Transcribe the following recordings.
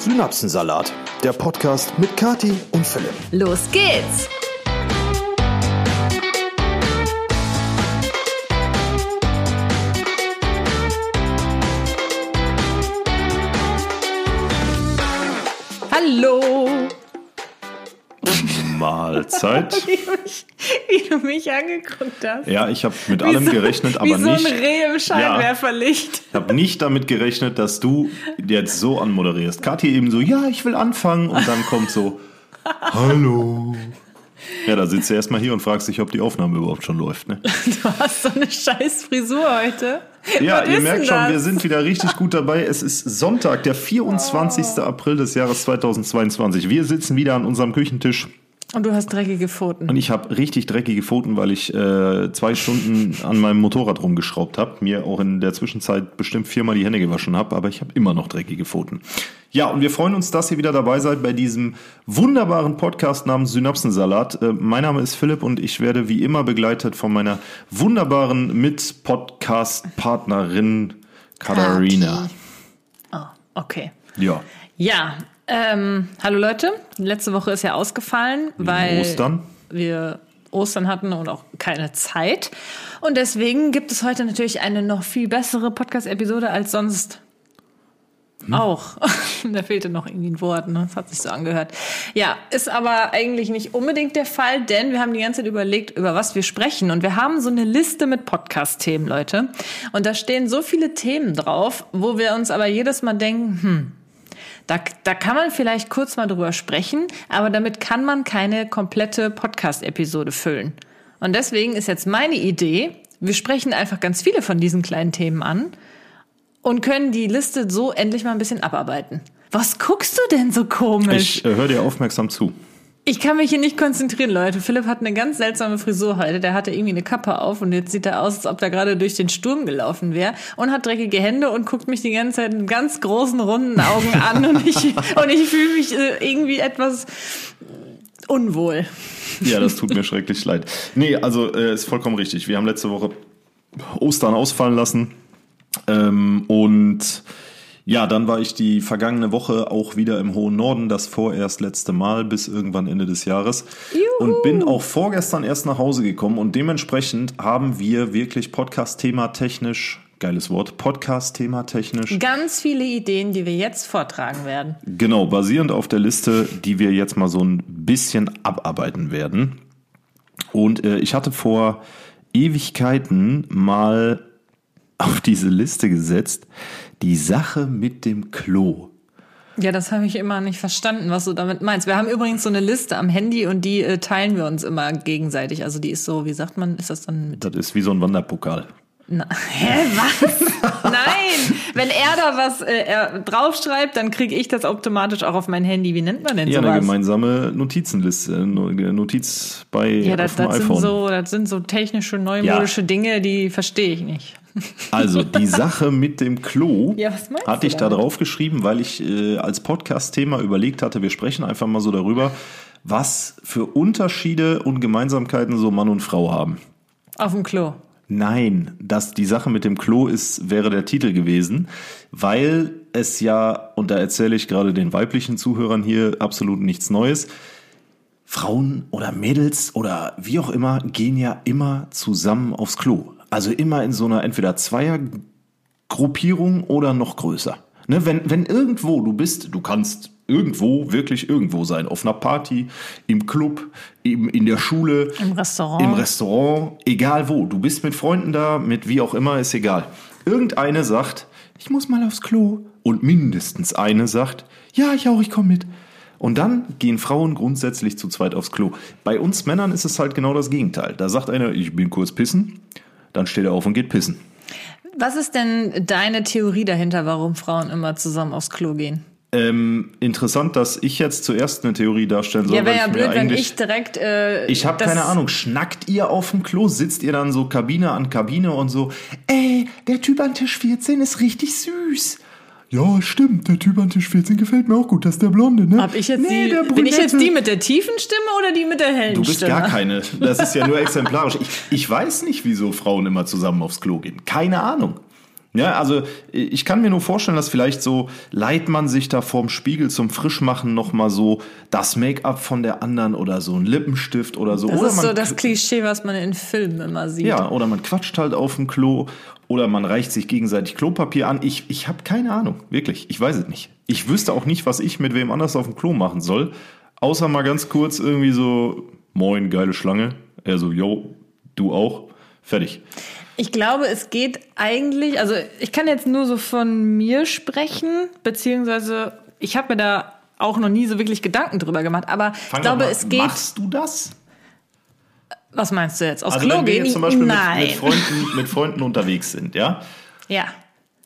Synapsensalat, der Podcast mit Kati und Philipp. Los geht's! Hallo! Mahlzeit. Wie, du mich angeguckt hast. Ja, ich habe mit Wie allem so- gerechnet, aber Wie so nicht. ein Reh im Scheinwerferlicht. Ich habe nicht damit gerechnet, dass du jetzt so anmoderierst. Kathi eben so, ja, ich will anfangen und dann kommt so, hallo. Ja, da sitzt du erstmal hier und fragst dich, ob die Aufnahme überhaupt schon läuft. Ne? Du hast so eine scheiß Frisur heute. Ja, Was ihr merkt schon, das? wir sind wieder richtig gut dabei. Es ist Sonntag, der 24. April des Jahres 2022. Wir sitzen wieder an unserem Küchentisch Und du hast dreckige Pfoten. Und ich habe richtig dreckige Pfoten, weil ich äh, zwei Stunden an meinem Motorrad rumgeschraubt habe, mir auch in der Zwischenzeit bestimmt viermal die Hände gewaschen habe, aber ich habe immer noch dreckige Pfoten. Ja, und wir freuen uns, dass ihr wieder dabei seid bei diesem wunderbaren Podcast namens Synapsensalat. Äh, mein Name ist Philipp und ich werde wie immer begleitet von meiner wunderbaren Mit-Podcast-Partnerin Katharina. Oh, okay. Ja, Ja, ähm, hallo Leute. Letzte Woche ist ja ausgefallen, weil Ostern. wir Ostern hatten und auch keine Zeit. Und deswegen gibt es heute natürlich eine noch viel bessere Podcast-Episode als sonst. Auch. da fehlte noch irgendwie ein Wort, ne? Das hat sich so angehört. Ja, ist aber eigentlich nicht unbedingt der Fall, denn wir haben die ganze Zeit überlegt, über was wir sprechen. Und wir haben so eine Liste mit Podcast-Themen, Leute. Und da stehen so viele Themen drauf, wo wir uns aber jedes Mal denken, hm, da, da kann man vielleicht kurz mal drüber sprechen, aber damit kann man keine komplette Podcast-Episode füllen. Und deswegen ist jetzt meine Idee, wir sprechen einfach ganz viele von diesen kleinen Themen an und können die Liste so endlich mal ein bisschen abarbeiten. Was guckst du denn so komisch? ich äh, höre dir aufmerksam zu. Ich kann mich hier nicht konzentrieren, Leute. Philipp hat eine ganz seltsame Frisur heute. Der hatte irgendwie eine Kappe auf und jetzt sieht er aus, als ob er gerade durch den Sturm gelaufen wäre und hat dreckige Hände und guckt mich die ganze Zeit mit ganz großen, runden Augen an und ich, und ich fühle mich äh, irgendwie etwas unwohl. Ja, das tut mir schrecklich leid. Nee, also äh, ist vollkommen richtig. Wir haben letzte Woche Ostern ausfallen lassen. Ähm, und ja, dann war ich die vergangene Woche auch wieder im hohen Norden, das vorerst letzte Mal bis irgendwann Ende des Jahres. Und bin auch vorgestern erst nach Hause gekommen und dementsprechend haben wir wirklich Podcast-Thema technisch, geiles Wort, Podcast-Thema technisch Ganz viele Ideen, die wir jetzt vortragen werden. Genau, basierend auf der Liste, die wir jetzt mal so ein bisschen abarbeiten werden. Und äh, ich hatte vor Ewigkeiten mal auf diese Liste gesetzt, die Sache mit dem Klo. Ja, das habe ich immer nicht verstanden, was du damit meinst. Wir haben übrigens so eine Liste am Handy und die äh, teilen wir uns immer gegenseitig. Also die ist so, wie sagt man, ist das dann mit Das ist wie so ein Wanderpokal. Na, hä, was? Nein! Wenn er da was äh, er draufschreibt, dann kriege ich das automatisch auch auf mein Handy. Wie nennt man denn Ja, eine sowas? gemeinsame Notizenliste, äh, No- Notiz bei ja, auf das, dem das, sind iPhone. so, das sind so technische, neumodische Dinge, die verstehe ich nicht. Also die Sache mit dem Klo Ja, hatte ich da drauf geschrieben, weil ich äh, als Podcast-Thema überlegt hatte, wir sprechen einfach mal so darüber, was für Unterschiede und Gemeinsamkeiten so Mann und Frau haben. Auf dem Klo. Nein, dass die Sache mit dem Klo ist, wäre der Titel gewesen, weil es ja, und da erzähle ich gerade den weiblichen Zuhörern hier absolut nichts Neues, Frauen oder Mädels oder wie auch immer gehen ja immer zusammen aufs Klo. Also immer in so einer entweder Zweiergruppierung oder noch größer. Ne, wenn, wenn irgendwo du bist, du kannst irgendwo, wirklich irgendwo sein, auf einer Party, im Club, eben in der Schule, Im Restaurant. im Restaurant, egal wo. Du bist mit Freunden da, mit wie auch immer, ist egal. Irgendeine sagt, ich muss mal aufs Klo. Und mindestens eine sagt, ja, ich auch, ich komme mit. Und dann gehen Frauen grundsätzlich zu zweit aufs Klo. Bei uns Männern ist es halt genau das Gegenteil. Da sagt einer, ich bin kurz pissen, dann steht er auf und geht pissen. Was ist denn deine Theorie dahinter, warum Frauen immer zusammen aufs Klo gehen? Ähm, interessant, dass ich jetzt zuerst eine Theorie darstellen soll. Ja, wäre ja blöd, wenn ich direkt. Äh, Ich habe keine Ahnung, schnackt ihr auf dem Klo? Sitzt ihr dann so Kabine an Kabine und so, ey, der Typ an Tisch 14 ist richtig süß. Ja, stimmt, der Typ an Tisch 14 gefällt mir auch gut, das ist der Blonde, ne? Hab ich jetzt Nee, die, der bin ich jetzt die mit der tiefen Stimme oder die mit der hellen Du bist Stimme? gar keine. Das ist ja nur exemplarisch. Ich, ich weiß nicht, wieso Frauen immer zusammen aufs Klo gehen. Keine Ahnung. Ja, also ich kann mir nur vorstellen, dass vielleicht so leiht man sich da vorm Spiegel zum Frischmachen noch mal so das Make-up von der anderen oder so ein Lippenstift oder so. Das oder ist so das Klischee, was man in Filmen immer sieht. ja, oder man quatscht halt auf dem Klo oder man reicht sich gegenseitig Klopapier an. Ich, ich habe keine Ahnung, wirklich. Ich weiß es nicht. Ich wüsste auch nicht, was ich mit wem anders auf dem Klo machen soll. Außer mal ganz kurz irgendwie so, moin, geile Schlange. Er so, yo, du auch. Fertig. Ich glaube, es geht eigentlich, also ich kann jetzt nur so von mir sprechen, beziehungsweise ich habe mir da auch noch nie so wirklich Gedanken drüber gemacht, aber ich Fang glaube, doch mal- es geht. Machst du das? Was meinst du jetzt? Aus Also Klo wenn wir gehen? jetzt zum Beispiel mit, mit, Freunden, mit Freunden unterwegs sind, ja? ja.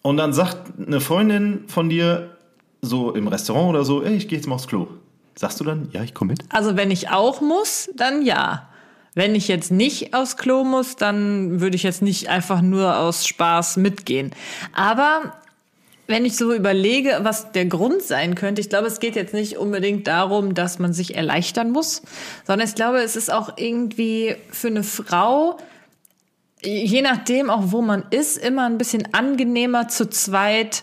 Und dann sagt eine Freundin von dir so im Restaurant oder so, ey, ich gehe jetzt mal aufs Klo. Sagst du dann, ja, ich komme mit? Also wenn ich auch muss, dann ja. Wenn ich jetzt nicht aufs Klo muss, dann würde ich jetzt nicht einfach nur aus Spaß mitgehen. Aber wenn ich so überlege, was der Grund sein könnte, ich glaube, es geht jetzt nicht unbedingt darum, dass man sich erleichtern muss, sondern ich glaube, es ist auch irgendwie für eine Frau, je nachdem auch wo man ist, immer ein bisschen angenehmer zu zweit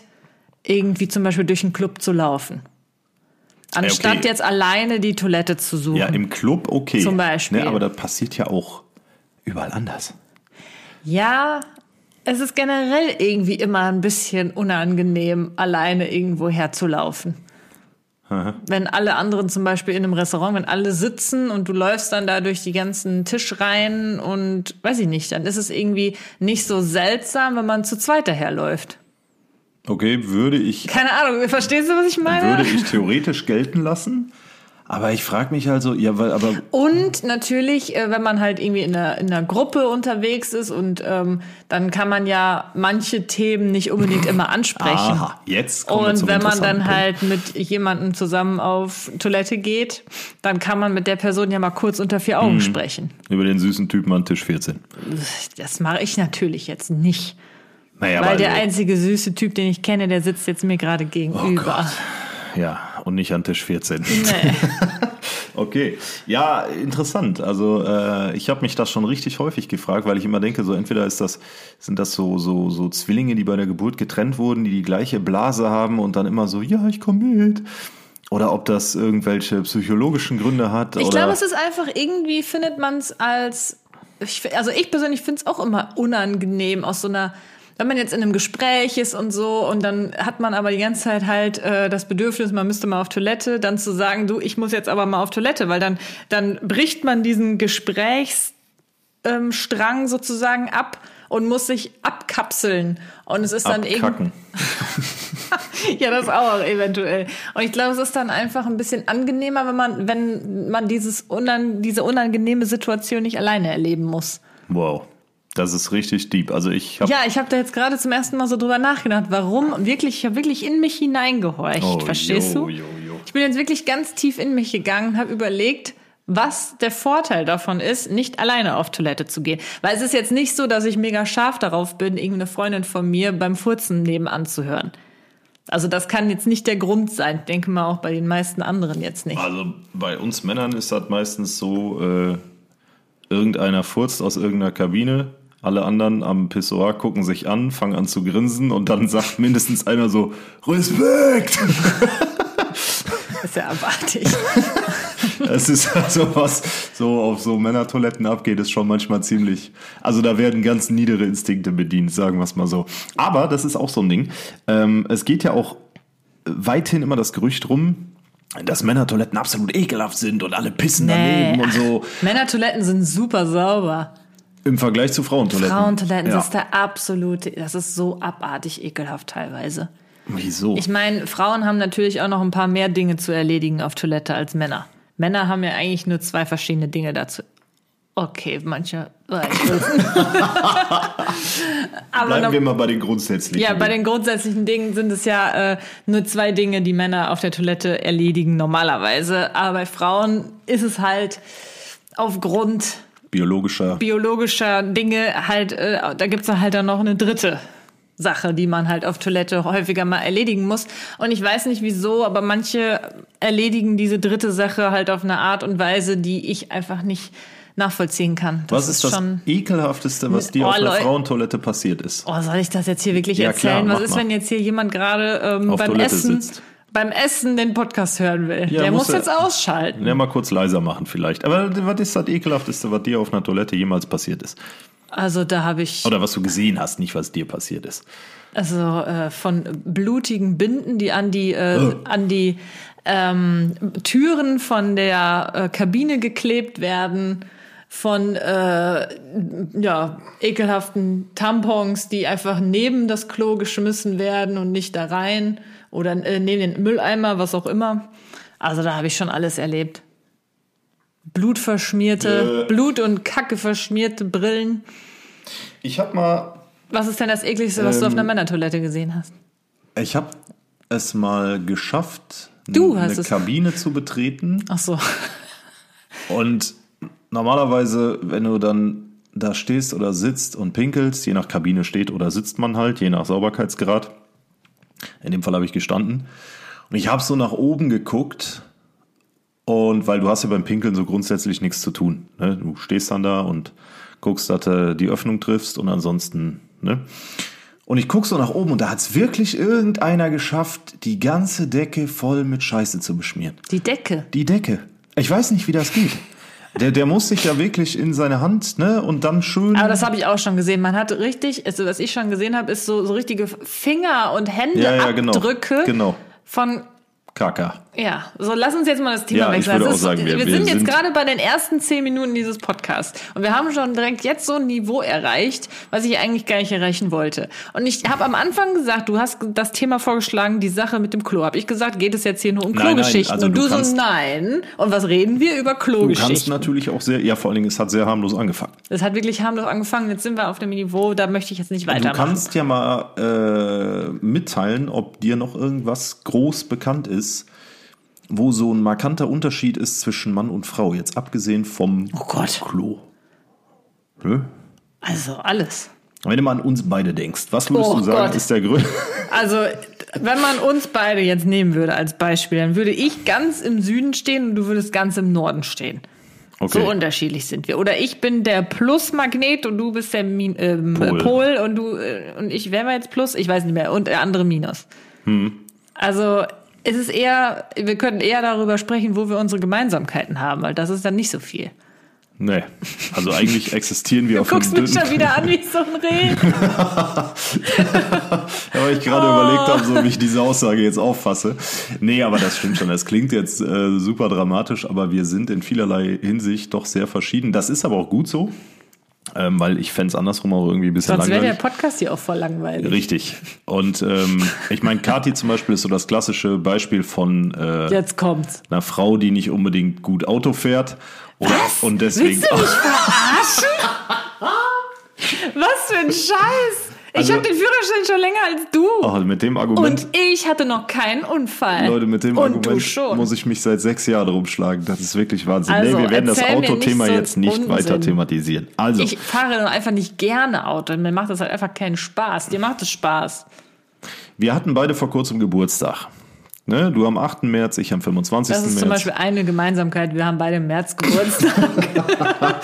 irgendwie zum Beispiel durch den Club zu laufen. Anstatt okay. jetzt alleine die Toilette zu suchen. Ja, im Club okay. Zum Beispiel. Ne, aber das passiert ja auch überall anders. Ja, es ist generell irgendwie immer ein bisschen unangenehm, alleine irgendwo herzulaufen. Wenn alle anderen zum Beispiel in einem Restaurant, wenn alle sitzen und du läufst dann da durch die ganzen Tischreihen und weiß ich nicht, dann ist es irgendwie nicht so seltsam, wenn man zu zweit daherläuft. Okay, würde ich, Keine Ahnung, verstehst du, was ich meine? würde ich theoretisch gelten lassen. Aber ich frage mich also, ja, weil, aber Und natürlich, äh, wenn man halt irgendwie in einer, in einer Gruppe unterwegs ist und ähm, dann kann man ja manche Themen nicht unbedingt immer ansprechen. aha, jetzt kommen Und wenn man dann Punkt. halt mit jemandem zusammen auf Toilette geht, dann kann man mit der Person ja mal kurz unter vier Augen Mhm. sprechen. über den süßen Typen an Tisch 14. Das mache ich natürlich jetzt nicht. Naja, weil der einzige süße Typ, den ich kenne, der sitzt jetzt mir gerade gegenüber. Ja, und nicht an Tisch 14. nee. Okay, ja, interessant. Also äh, ich habe mich das schon richtig häufig gefragt, weil ich immer denke, so entweder ist das sind das so so so Zwillinge, die bei der Geburt getrennt wurden, die die gleiche Blase haben und dann immer so, ja, ich komme mit. Oder ob das irgendwelche psychologischen Gründe hat. Ich glaube, es ist einfach irgendwie findet man es als ich, also ich persönlich finde es auch immer unangenehm aus so einer wenn man jetzt in einem Gespräch ist und so und dann hat man aber die ganze Zeit halt äh, das Bedürfnis, man müsste mal auf Toilette, dann zu sagen, du, ich muss jetzt aber mal auf Toilette, weil dann dann bricht man diesen Gesprächsstrang ähm, sozusagen ab und muss sich abkapseln und es ist dann irgendwie ja, das auch eventuell. Und ich glaube, es ist dann einfach ein bisschen angenehmer, wenn man, wenn man dieses unan, diese unangenehme Situation nicht alleine erleben muss. Wow, das ist richtig deep. Also ich habe Ja, ich habe da jetzt gerade zum ersten Mal so drüber nachgedacht, warum wirklich, ich habe wirklich in mich hineingehorcht. Oh, verstehst jo, du? jo, jo. Ich bin jetzt wirklich ganz tief in mich gegangen, habe überlegt, was der Vorteil davon ist, nicht alleine auf Toilette zu gehen. Weil es ist jetzt nicht so, dass ich mega scharf darauf bin, irgendeine Freundin von mir beim Furzen nebenan zu hören. Also das kann jetzt nicht der Grund sein. Ich denke mal auch bei den meisten anderen jetzt nicht. Also bei uns Männern ist das meistens so, äh, irgendeiner furzt aus irgendeiner Kabine, alle anderen am Pissoir gucken sich an, fangen an zu grinsen und dann sagt mindestens einer so, Respekt! Das ist ja abartig. Es ist also was so auf so Männertoiletten abgeht, ist schon manchmal ziemlich. Also da werden ganz niedere Instinkte bedient, sagen wir es mal so. Aber das ist auch so ein Ding. Ähm, es geht ja auch weithin immer das Gerücht rum, dass Männertoiletten absolut ekelhaft sind und alle pissen daneben und so. Männertoiletten sind super sauber. Im Vergleich zu Frauentoiletten. Frauentoiletten, ja. das ist der absolute, das ist so abartig ekelhaft teilweise. Wieso? Ich meine, Frauen haben natürlich auch noch ein paar mehr Dinge zu erledigen auf Toilette als Männer. Männer haben ja eigentlich nur zwei verschiedene Dinge dazu. Okay, manche. Aber Bleiben noch, wir mal bei den grundsätzlichen. ja, bei Dingen. den grundsätzlichen Dingen sind es ja äh, nur zwei Dinge, die Männer auf der Toilette erledigen normalerweise. Aber bei Frauen ist es halt aufgrund biologischer. biologischer Dinge halt, äh, da gibt's halt dann noch eine dritte Sache, die man halt auf Toilette häufiger mal erledigen muss. Und ich weiß nicht wieso, aber manche erledigen diese dritte Sache halt auf eine Art und Weise, die ich einfach nicht nachvollziehen kann. was ist das schon. ekelhafteste, was dir Oh, auf einer. Frauentoilette passiert ist? Oh, soll ich das jetzt hier wirklich Ja, erzählen? klar, was ist, mal. wenn jetzt hier jemand gerade ähm, beim Toilette Essen sitzt. Beim Essen den Podcast hören will? Ja, Der muss er- jetzt ausschalten. Ja, mal kurz leiser machen vielleicht. Aber was ist das ekelhafteste, was dir auf einer Toilette jemals passiert ist? Also da habe ich Oder was du gesehen hast, nicht was dir passiert ist. also äh, von blutigen Binden, die an die äh, Oh. an die ähm, Türen von der äh, Kabine geklebt werden, von äh, ja ekelhaften Tampons, die einfach neben das Klo geschmissen werden und nicht da rein oder äh, neben den Mülleimer, was auch immer. Also da habe ich schon alles erlebt. Blutverschmierte, Äh. Blut und Kacke verschmierte Brillen. Ich habe mal, Was ist denn das ekligste, was du Ähm. auf einer Männertoilette gesehen hast? ich habe es mal geschafft, Du eine es. Kabine zu betreten. Ach so. Und normalerweise, wenn du dann da stehst oder sitzt und pinkelst, je nach Kabine steht oder sitzt man halt, je nach Sauberkeitsgrad. In dem Fall habe ich gestanden. Und ich habe so nach oben geguckt. Und weil du hast ja beim Pinkeln so grundsätzlich nichts zu tun. Ne? Du stehst dann da und guckst, dass du die Öffnung triffst und ansonsten, ne? Und ich guck so nach oben und da hat's wirklich irgendeiner geschafft, die ganze Decke voll mit Scheiße zu beschmieren. Die Decke. Die Decke. Ich weiß nicht, wie das geht. Der, der muss sich ja wirklich in seine Hand, ne, und dann schön. Aber das habe ich auch schon gesehen. Man hat richtig, also was ich schon gesehen habe, ist so, so richtige Finger- und ja, ja, genau. Händeabdrücke Genau. von Kaka. Ja, so lass uns jetzt mal das Thema Ja, ich wechseln. würde Das auch sagen, wir- wir, sind jetzt gerade bei den ersten zehn Minuten dieses Podcasts und wir haben schon direkt jetzt so ein Niveau erreicht, was ich eigentlich gar nicht erreichen wollte. Und ich habe am Anfang gesagt, du hast das Thema vorgeschlagen, die Sache mit dem Klo. Habe ich gesagt, geht es jetzt hier nur um Klogeschichten? also und du du, kannst- so, nein. Und was reden wir über Du kannst Klogeschichten? natürlich auch sehr, ja, vor allen Dingen, es hat sehr harmlos angefangen. Das hat wirklich harmlos angefangen. Jetzt sind wir auf dem Niveau, da möchte ich jetzt nicht Du weitermachen. kannst ja mal äh, mitteilen, ob dir noch irgendwas groß bekannt ist, wo so ein markanter Unterschied ist zwischen Mann und Frau, jetzt abgesehen vom Oh Gott. Klo. Nö? Also alles. Wenn du mal an uns beide denkst, was würdest Oh du sagen, Gott. ist der Grund? Also, wenn man uns beide jetzt nehmen würde als Beispiel, dann würde ich ganz im Süden stehen und du würdest ganz im Norden stehen. Okay. So unterschiedlich sind wir. Oder ich bin der Plusmagnet und du bist der Min ähm, Pol. Pol. und du äh, und ich wären wir jetzt Plus, ich weiß nicht mehr und der andere Minus. Hm. Also es ist eher, wir könnten eher darüber sprechen, wo wir unsere Gemeinsamkeiten haben, weil das ist dann nicht so viel. Nee, also eigentlich existieren wir Du auf einem guckst mich dünnen... schon wieder an wie so ein Reh. Ja, weil ich gerade überlegt habe, so wie ich diese Aussage jetzt auffasse. Nee, aber das stimmt schon. Es klingt jetzt äh, super dramatisch, aber wir sind in vielerlei Hinsicht doch sehr verschieden. Das ist aber auch gut so, ähm, weil ich fände es andersrum auch irgendwie ein bisschen Sonst wäre der langweilig. Podcast hier auch voll langweilig. Richtig. Und ähm, ich meine, Kati zum Beispiel ist so das klassische Beispiel von äh, Jetzt kommt's. einer Frau, die nicht unbedingt gut Auto fährt. Oder, Und deswegen. Willst du mich verarschen? Was für ein Scheiß! Ich Also- habe den Führerschein schon länger als du. Oh, mit dem Argument. Und ich hatte noch keinen Unfall. Leute, mit dem Und Argument muss ich mich seit sechs Jahren rumschlagen. Das ist wirklich Wahnsinn. Also, nee, wir werden das Autothema so jetzt nicht Unsinn. weiter thematisieren. Also, ich fahre nur einfach nicht gerne Auto. Mir macht das halt einfach keinen Spaß. Dir macht es Spaß. wir hatten beide vor kurzem Geburtstag. Ne? Du am 8. März, ich am 25. Das ist März. zum Beispiel eine Gemeinsamkeit. Wir haben beide im März Geburtstag.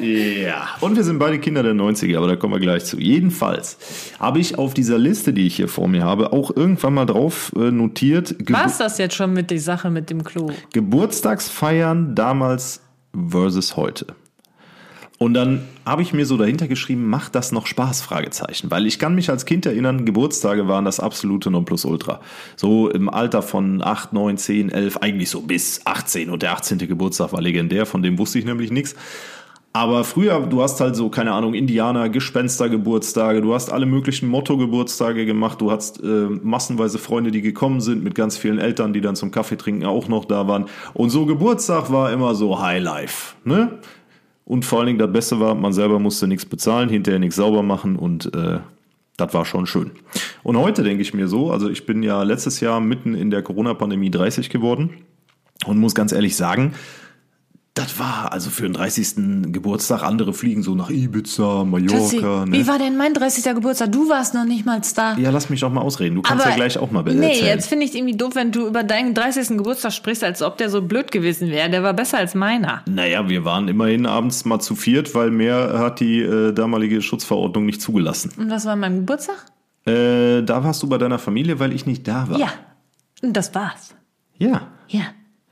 Ja. Und wir sind beide Kinder der 90er, aber da kommen wir gleich zu. Jedenfalls habe ich auf dieser Liste, die ich hier vor mir habe, auch irgendwann mal drauf äh, notiert, Gebu War's das jetzt schon mit der Sache mit dem Klo? Geburtstagsfeiern damals versus heute. Und dann habe ich mir so dahinter geschrieben, macht das noch Spaß? Fragezeichen. Weil ich kann mich als Kind erinnern, Geburtstage waren das absolute Nonplusultra. So im Alter von 8, 9, 10, 11, eigentlich so bis 18. Und der 18. Geburtstag war legendär, von dem wusste ich nämlich nichts. Aber früher, du hast halt so, keine Ahnung, Indianer, Gespenstergeburtstage, du hast alle möglichen Motto-Geburtstage gemacht, du hast äh, massenweise Freunde, die gekommen sind, mit ganz vielen Eltern, die dann zum Kaffee trinken auch noch da waren. Und so Geburtstag war immer so Highlife, ne? Und vor allen Dingen das Beste war, man selber musste nichts bezahlen, hinterher nichts sauber machen und äh, das war schon schön. Und heute denke ich mir so, also ich bin ja letztes Jahr mitten in der Corona-Pandemie 30 geworden und muss ganz ehrlich sagen, Das war also für den 30. Geburtstag. Andere fliegen so nach Ibiza, Mallorca. Wie Ne? war denn mein 30. Geburtstag? Du warst noch nicht mal da. Ja, lass mich doch mal ausreden. Du kannst ja gleich auch mal Nee, erzählen. jetzt finde ich irgendwie doof, wenn du über deinen 30. Geburtstag sprichst, als ob der so blöd gewesen wäre. Der war besser als meiner. Naja, wir waren immerhin abends mal zu viert, weil mehr hat die äh, damalige Schutzverordnung nicht zugelassen. Und was war mein Geburtstag? Äh, da warst du bei deiner Familie, weil ich nicht da war. Ja. Und das war's. Ja. Ja.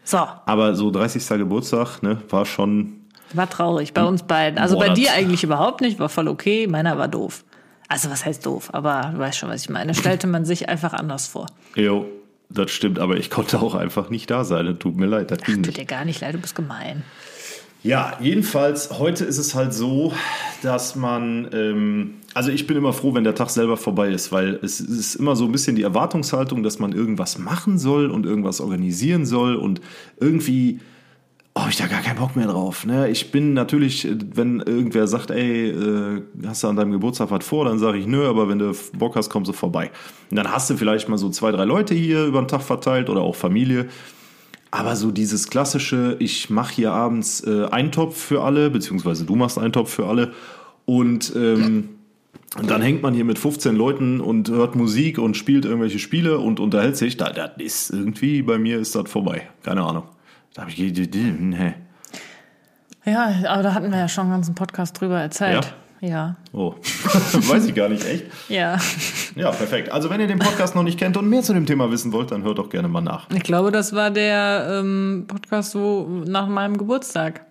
So, Aber so 30. Geburtstag, ne, war schon. war traurig bei uns beiden. Also Boah, bei dir eigentlich überhaupt nicht, war voll okay. Meiner war doof. Also was heißt doof? Aber du weißt schon, was ich meine. Stellte man sich einfach anders vor. Jo, das stimmt, aber ich konnte auch einfach nicht da sein. Das tut mir leid, das ging Tut dir gar nicht leid, du bist gemein. Ja, jedenfalls, heute ist es halt so, dass man, ähm, also ich bin immer froh, wenn der Tag selber vorbei ist, weil es ist immer so ein bisschen die Erwartungshaltung, dass man irgendwas machen soll und irgendwas organisieren soll und irgendwie oh, ich da gar keinen Bock mehr drauf. Ne? Ich bin natürlich, wenn irgendwer sagt, ey, äh, hast du an deinem Geburtstag was vor, dann sage ich, nö, aber wenn du Bock hast, kommst du vorbei. Und dann hast du vielleicht mal so zwei, drei Leute hier über den Tag verteilt oder auch Familie. Aber so dieses klassische, ich mache hier abends äh, Eintopf für alle, beziehungsweise du machst Eintopf für alle und ähm, dann hängt man hier mit 15 Leuten und hört Musik und spielt irgendwelche Spiele und unterhält sich. Da, das ist irgendwie, bei mir ist das vorbei. Keine Ahnung. Da habe ich, nee. Ja, aber da hatten wir ja schon einen ganzen Podcast drüber erzählt. Ja. Oh, weiß ich gar nicht, echt? Ja. Ja, perfekt. Also wenn ihr den Podcast noch nicht kennt und mehr zu dem Thema wissen wollt, dann hört doch gerne mal nach. Ich glaube, das war der ähm, Podcast wo, nach meinem Geburtstag,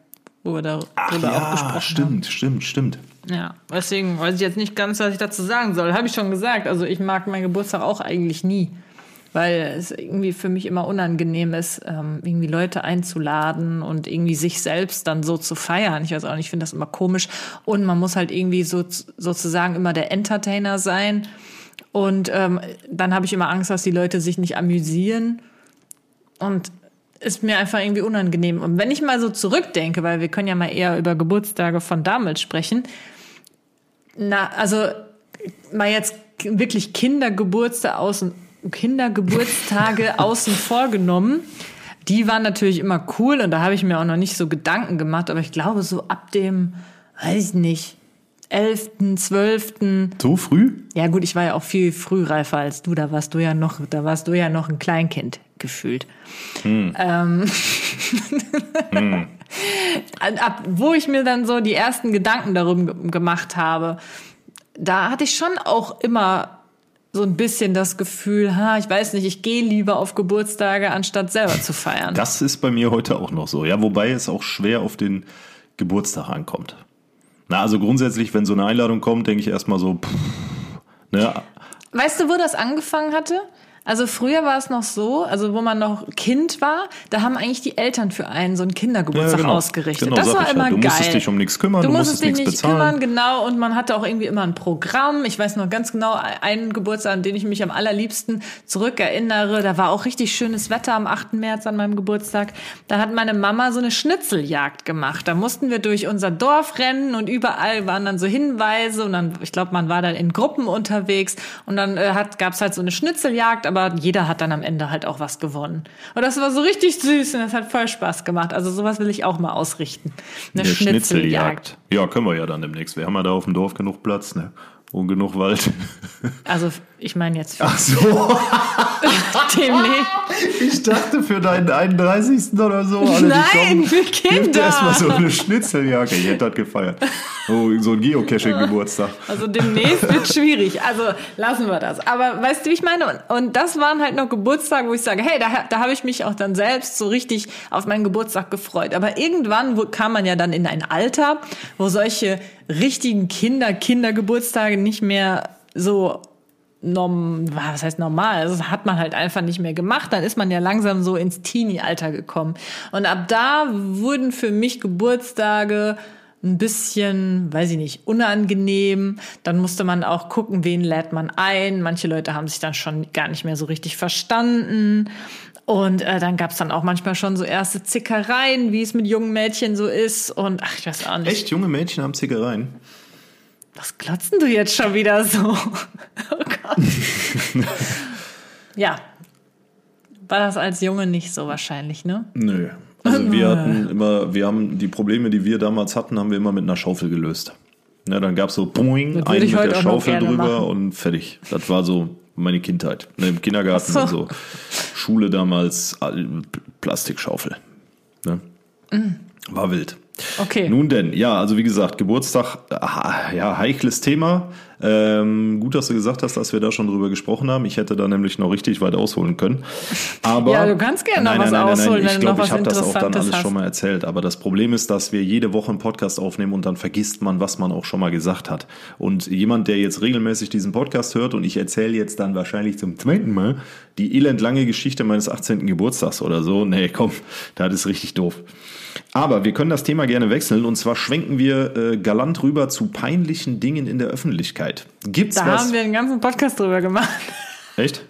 wo wir darüber auch gesprochen stimmt, stimmt, stimmt. haben. Ja, deswegen weiß ich jetzt nicht ganz, was ich dazu sagen soll. Habe ich schon gesagt. Also ich mag meinen Geburtstag auch eigentlich nie. Weil es irgendwie für mich immer unangenehm ist, ähm, irgendwie Leute einzuladen und irgendwie sich selbst dann so zu feiern. Ich weiß auch nicht, ich finde das immer komisch. Und man muss halt irgendwie so sozusagen immer der Entertainer sein. Und ähm, dann habe ich immer Angst, dass die Leute sich nicht amüsieren. Und ist mir einfach irgendwie unangenehm. Und wenn ich mal so zurückdenke, weil wir können ja mal eher über Geburtstage von damals sprechen, na, also mal jetzt wirklich Kindergeburtstage außen, Kindergeburtstage außen vorgenommen. Die waren natürlich immer cool und da habe ich mir auch noch nicht so Gedanken gemacht, aber ich glaube so ab dem, weiß ich nicht, 11., 12., So früh? ja gut, ich war ja auch viel frühreifer als du. Da warst du ja noch, da warst du ja noch ein Kleinkind gefühlt. Ähm, Ab wo ich mir dann so die ersten Gedanken darum ge- gemacht habe, da hatte ich schon auch immer so ein bisschen das Gefühl, ha, ich weiß nicht, ich gehe lieber auf Geburtstage, anstatt selber zu feiern. Das ist bei mir heute auch noch so. Ja, wobei es auch schwer auf den Geburtstag ankommt. Na, also grundsätzlich, wenn so eine Einladung kommt, denke ich erstmal so, pff, ne, Weißt du, wo das angefangen hatte? Also früher war es noch so, also wo man noch Kind war, da haben eigentlich die Eltern für einen so einen Kindergeburtstag Ja, genau. ausgerichtet. Genau, das war ich ja. immer Du geil. musstest dich um nichts kümmern, Du du musstest dich musstest nicht nichts bezahlen. kümmern, genau. Und man hatte auch irgendwie immer ein Programm. Ich weiß noch ganz genau einen Geburtstag, an den ich mich am allerliebsten zurückerinnere. Da war auch richtig schönes Wetter am 8. März an meinem Geburtstag. Da hat meine Mama so eine Schnitzeljagd gemacht. Da mussten wir durch unser Dorf rennen und überall waren dann so Hinweise und dann, ich glaube, man war dann in Gruppen unterwegs und dann äh, hat, gab's halt so eine Schnitzeljagd, aber jeder hat dann am Ende halt auch was gewonnen. Und das war so richtig süß und das hat voll Spaß gemacht. Also sowas will ich auch mal ausrichten. Eine der Schnitzeljagd. Schnitzeljagd. Ja, können wir ja dann demnächst. Wir haben ja da auf dem Dorf genug Platz, ne? Und genug Wald. Also ich meine jetzt für Ach so, demnächst. ich dachte für deinen 31. oder so. Alle, die Nein, kommen, für Kinder. erstmal so eine Schnitzeljagd. Ich hätte das gefeiert. Oh, so ein Geocaching-Geburtstag. Also demnächst wird schwierig. Also lassen wir das. Aber weißt du, wie ich meine? Und, das waren halt noch Geburtstage, wo ich sage, hey, da, da habe ich mich auch dann selbst so richtig auf meinen Geburtstag gefreut. Aber irgendwann wo, kam man ja dann in ein Alter, wo solche richtigen Kinder, Kindergeburtstage nicht mehr so norm, was heißt normal? Also Das hat man halt einfach nicht mehr gemacht. Dann ist man ja langsam so ins Teenie-Alter gekommen. Und ab da wurden für mich Geburtstage ein bisschen, weiß ich nicht, unangenehm. Dann musste man auch gucken, wen lädt man ein. Manche Leute haben sich dann schon gar nicht mehr so richtig verstanden. Und äh, dann gab's dann auch manchmal schon so erste Zickereien, wie es mit jungen Mädchen so ist. Und ach, ich weiß auch nicht. Echt, junge Mädchen haben Zickereien. Was glotzen du jetzt schon wieder so? Oh Gott. ja. War das als Junge nicht so wahrscheinlich, ne? Nö. Also wir hatten immer, wir haben die Probleme, die wir damals hatten, haben wir immer mit einer Schaufel gelöst. Ja, dann gab's so boing, einen mit der Schaufel drüber machen. und fertig. Das war so meine Kindheit. Ne, Im Kindergarten so. und so. Schule damals, Plastikschaufel. Ne? War wild. Okay. Nun denn, ja, also wie gesagt, Geburtstag, ah, ja, heikles Thema. Ähm, gut, dass du gesagt hast, dass wir da schon drüber gesprochen haben. Ich hätte da nämlich noch richtig weit ausholen können. Aber Ja, du kannst gerne noch nein, was nein, nein, ausholen, nein, Ich glaube, noch ich habe das auch dann alles hast. schon mal erzählt. Aber das Problem ist, dass wir jede Woche einen Podcast aufnehmen und dann vergisst man, was man auch schon mal gesagt hat. Und jemand, der jetzt regelmäßig diesen Podcast hört und ich erzähle jetzt dann wahrscheinlich zum zweiten Mal die elendlange Geschichte meines 18. Geburtstags oder so. Nee, komm, das ist richtig doof. Aber wir können das Thema gerne wechseln und zwar schwenken wir äh, galant rüber zu peinlichen Dingen in der Öffentlichkeit. Gibt's Da was? haben wir einen ganzen Podcast drüber gemacht. Echt?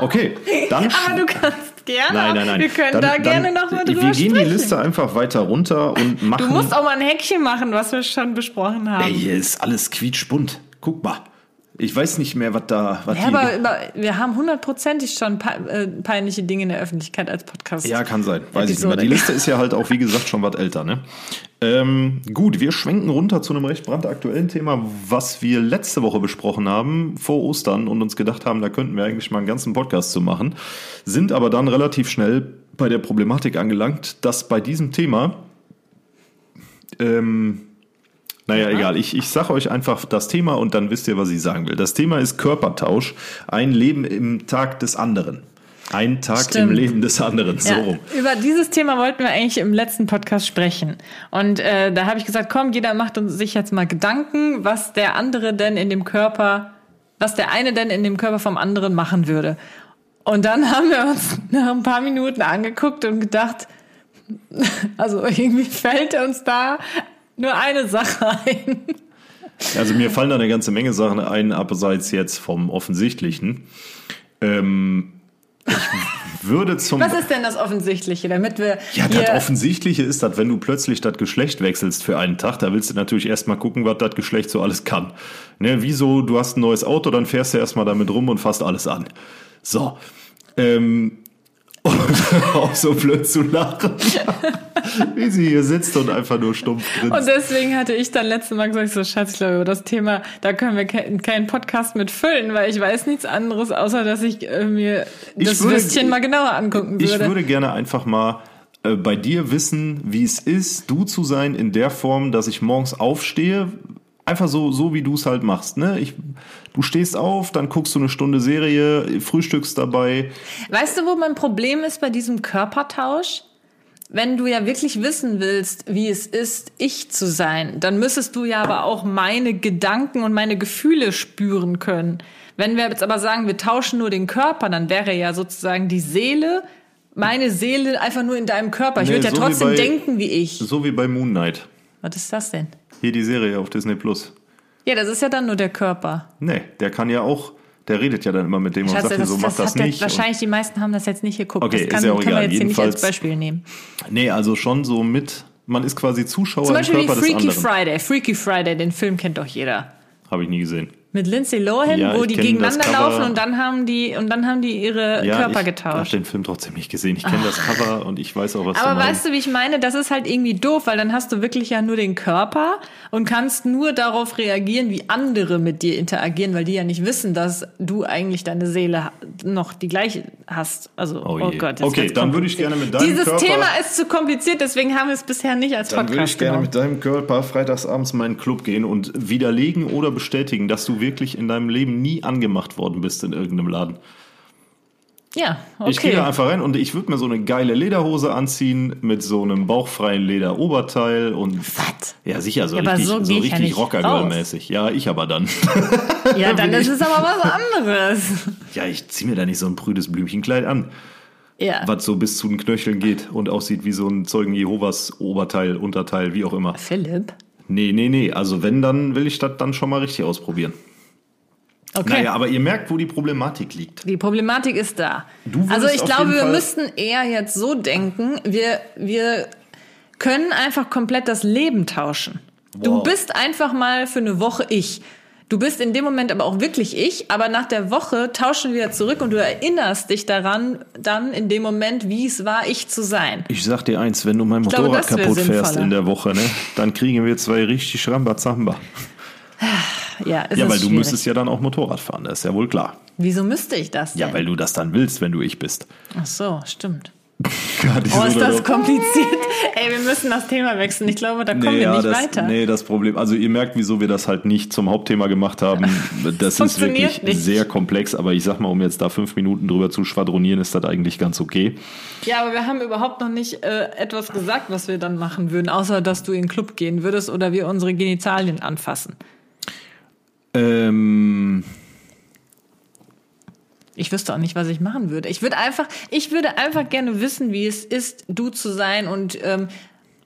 Okay, dann Aber du kannst gerne. Nein, nein, nein. Wir können Dann- da dann- gerne noch mal drüber Wir gehen sprechen. die Liste einfach weiter runter und machen. Du musst auch mal ein Häkchen machen, was wir schon besprochen haben. Ey, hier ist alles quietschbunt. Guck mal. Ich weiß nicht mehr, was da. Was Ja, die- aber über, wir haben hundertprozentig schon pe äh, peinliche Dinge in der Öffentlichkeit als Podcast. Ja, kann sein. Weiß ich nicht. Episode. Aber die Liste ist ja halt auch, wie gesagt, schon was älter. Ne? Ähm, gut, wir schwenken runter zu einem recht brandaktuellen Thema, was wir letzte Woche besprochen haben, vor Ostern, und uns gedacht haben, da könnten wir eigentlich mal einen ganzen Podcast zu machen. Sind aber dann relativ schnell bei der Problematik angelangt, dass bei diesem Thema, ähm, naja, egal, ich, ich sage euch einfach das Thema und dann wisst ihr, was ich sagen will. Das Thema ist Körpertausch, ein Leben im Tag des anderen. Ein Tag im Stimmt. Leben des anderen, so Ja, rum. über dieses Thema wollten wir eigentlich im letzten Podcast sprechen. Und äh, da habe ich gesagt, komm, jeder macht uns sich jetzt mal Gedanken, was der andere denn in dem Körper, was der eine denn in dem Körper vom anderen machen würde. Und dann haben wir uns nach ein paar Minuten angeguckt und gedacht, also irgendwie fällt uns da nur eine Sache ein. Also mir fallen da eine ganze Menge Sachen ein, abseits jetzt vom Offensichtlichen. Ähm, ich würde zum... Was ist denn das Offensichtliche, damit wir ja, das Offensichtliche ist, dass wenn du plötzlich das Geschlecht wechselst für einen Tag, da willst du natürlich erstmal gucken, was das Geschlecht so alles kann. Ne, wieso, du hast ein neues Auto, dann fährst du erstmal damit rum und fasst alles an. So. Ähm, und auch so blöd zu lachen, wie sie hier sitzt und einfach nur stumpf grinst. Und deswegen hatte ich dann letztes Mal gesagt, so Schatz, ich glaube, über das Thema, da können wir ke keinen Podcast mit füllen, weil ich weiß nichts anderes, außer dass ich äh, mir Ich das würde- Würstchen mal genauer angucken würde. Ich würde gerne einfach mal äh, bei dir wissen, wie es ist, du zu sein in der Form, dass ich morgens aufstehe. Einfach so, so wie du es halt machst. Ne? Ich, du stehst auf, dann guckst du eine Stunde Serie, frühstückst dabei. weißt du, wo mein Problem ist bei diesem Körpertausch? Wenn du ja wirklich wissen willst, wie es ist, ich zu sein, dann müsstest du ja aber auch meine Gedanken und meine Gefühle spüren können. Wenn wir jetzt aber sagen, wir tauschen nur den Körper, dann wäre ja sozusagen die Seele, meine Seele einfach nur in deinem Körper. Ich Nee, würde ja so wie trotzdem bei- denken wie ich. So wie bei Moon Knight. Was ist das denn? Hier die Serie auf Disney Plus. Ja, das ist ja dann nur der Körper. Nee, der kann ja auch, der redet ja dann immer mit dem und Schatz, sagt, so mach das der- nicht. Wahrscheinlich die meisten haben das jetzt nicht geguckt. Okay, das kann, ist ja auch egal. jetzt hier nicht als Jedenfalls- Beispiel nehmen. Und, nee, also schon so mit, man ist quasi Zuschauer Zum im Beispiel wie Körper des Freaky anderen. Friday. Freaky Friday, den Film kennt doch jeder. Habe ich nie gesehen. Mit Lindsay Lohan, Ja, wo ich die gegeneinander laufen und dann haben die und dann haben die ihre Körper ich habe getauscht. den Film trotzdem nicht gesehen. Ich kenne das Cover und ich weiß auch, was Aber du weißt du, wie ich meine? Das ist halt irgendwie doof, weil dann hast du wirklich ja nur den Körper und kannst nur darauf reagieren, wie andere mit dir interagieren, weil die ja nicht wissen, dass du eigentlich deine Seele noch die gleiche hast. Also, Oh oh. Gott. jetzt Okay, dann würde ich gerne mit deinem Dieses Körper- Thema ist zu kompliziert, deswegen haben wir es bisher nicht als Dann Podcast würde ich gerne genommen. mit deinem Körper freitagsabends in meinen Club gehen und widerlegen oder bestätigen, dass du wirklich in deinem Leben nie angemacht worden bist in irgendeinem Laden. Ja, okay. Ich gehe da einfach rein und ich würde mir so eine geile Lederhose anziehen mit so einem bauchfreien Lederoberteil und Was? ja sicher so Ja, richtig so so, ja richtig nicht Rockergirl-mäßig. Ja, ich aber dann. Ja, dann ist es aber was anderes. ja, ich ziehe mir da nicht so ein prüdes Blümchenkleid an, Ja. was so bis zu den Knöcheln geht und aussieht wie so ein Zeugen Jehovas Oberteil, Unterteil, wie auch immer. Philipp? Nee, nee, nee. Also wenn, dann will ich das dann schon mal richtig ausprobieren. Okay. Naja, aber ihr merkt, wo die Problematik liegt. Die Problematik ist da. Du Also ich glaube, wir müssten eher jetzt so denken, wir, wir können einfach komplett das Leben tauschen. Du Wow. bist einfach mal für eine Woche ich. Du bist in dem Moment aber auch wirklich ich, aber nach der Woche tauschen wir wieder zurück und du erinnerst dich daran, dann in dem Moment, wie es war, ich zu sein. Ich sag dir eins, wenn du mein glaube, Motorrad wär kaputt fährst in der Woche, ne, dann kriegen wir zwei richtig Rambazamba. Ja, es Ja, weil du schwierig. müsstest ja dann auch Motorrad fahren, das ist ja wohl klar. Wieso müsste ich das denn? Ja, weil du das dann willst, wenn du ich bist. Ach so, stimmt. Diese Oh, ist das kompliziert. Ey, wir müssen das Thema wechseln. Ich glaube, da kommen wir ja, nicht das, weiter. Nee, das Problem, also ihr merkt, wieso wir das halt nicht zum Hauptthema gemacht haben. Das ist wirklich nicht. sehr komplex, aber ich sag mal, um jetzt da fünf Minuten drüber zu schwadronieren, ist das eigentlich ganz okay. Ja, aber wir haben überhaupt noch nicht äh, etwas gesagt, was wir dann machen würden, außer dass du in den Club gehen würdest oder wir unsere Genitalien anfassen. Ähm, Ich wüsste auch nicht, was ich machen würde. Ich würde einfach, ich würde einfach gerne wissen, wie es ist, du zu sein und ähm,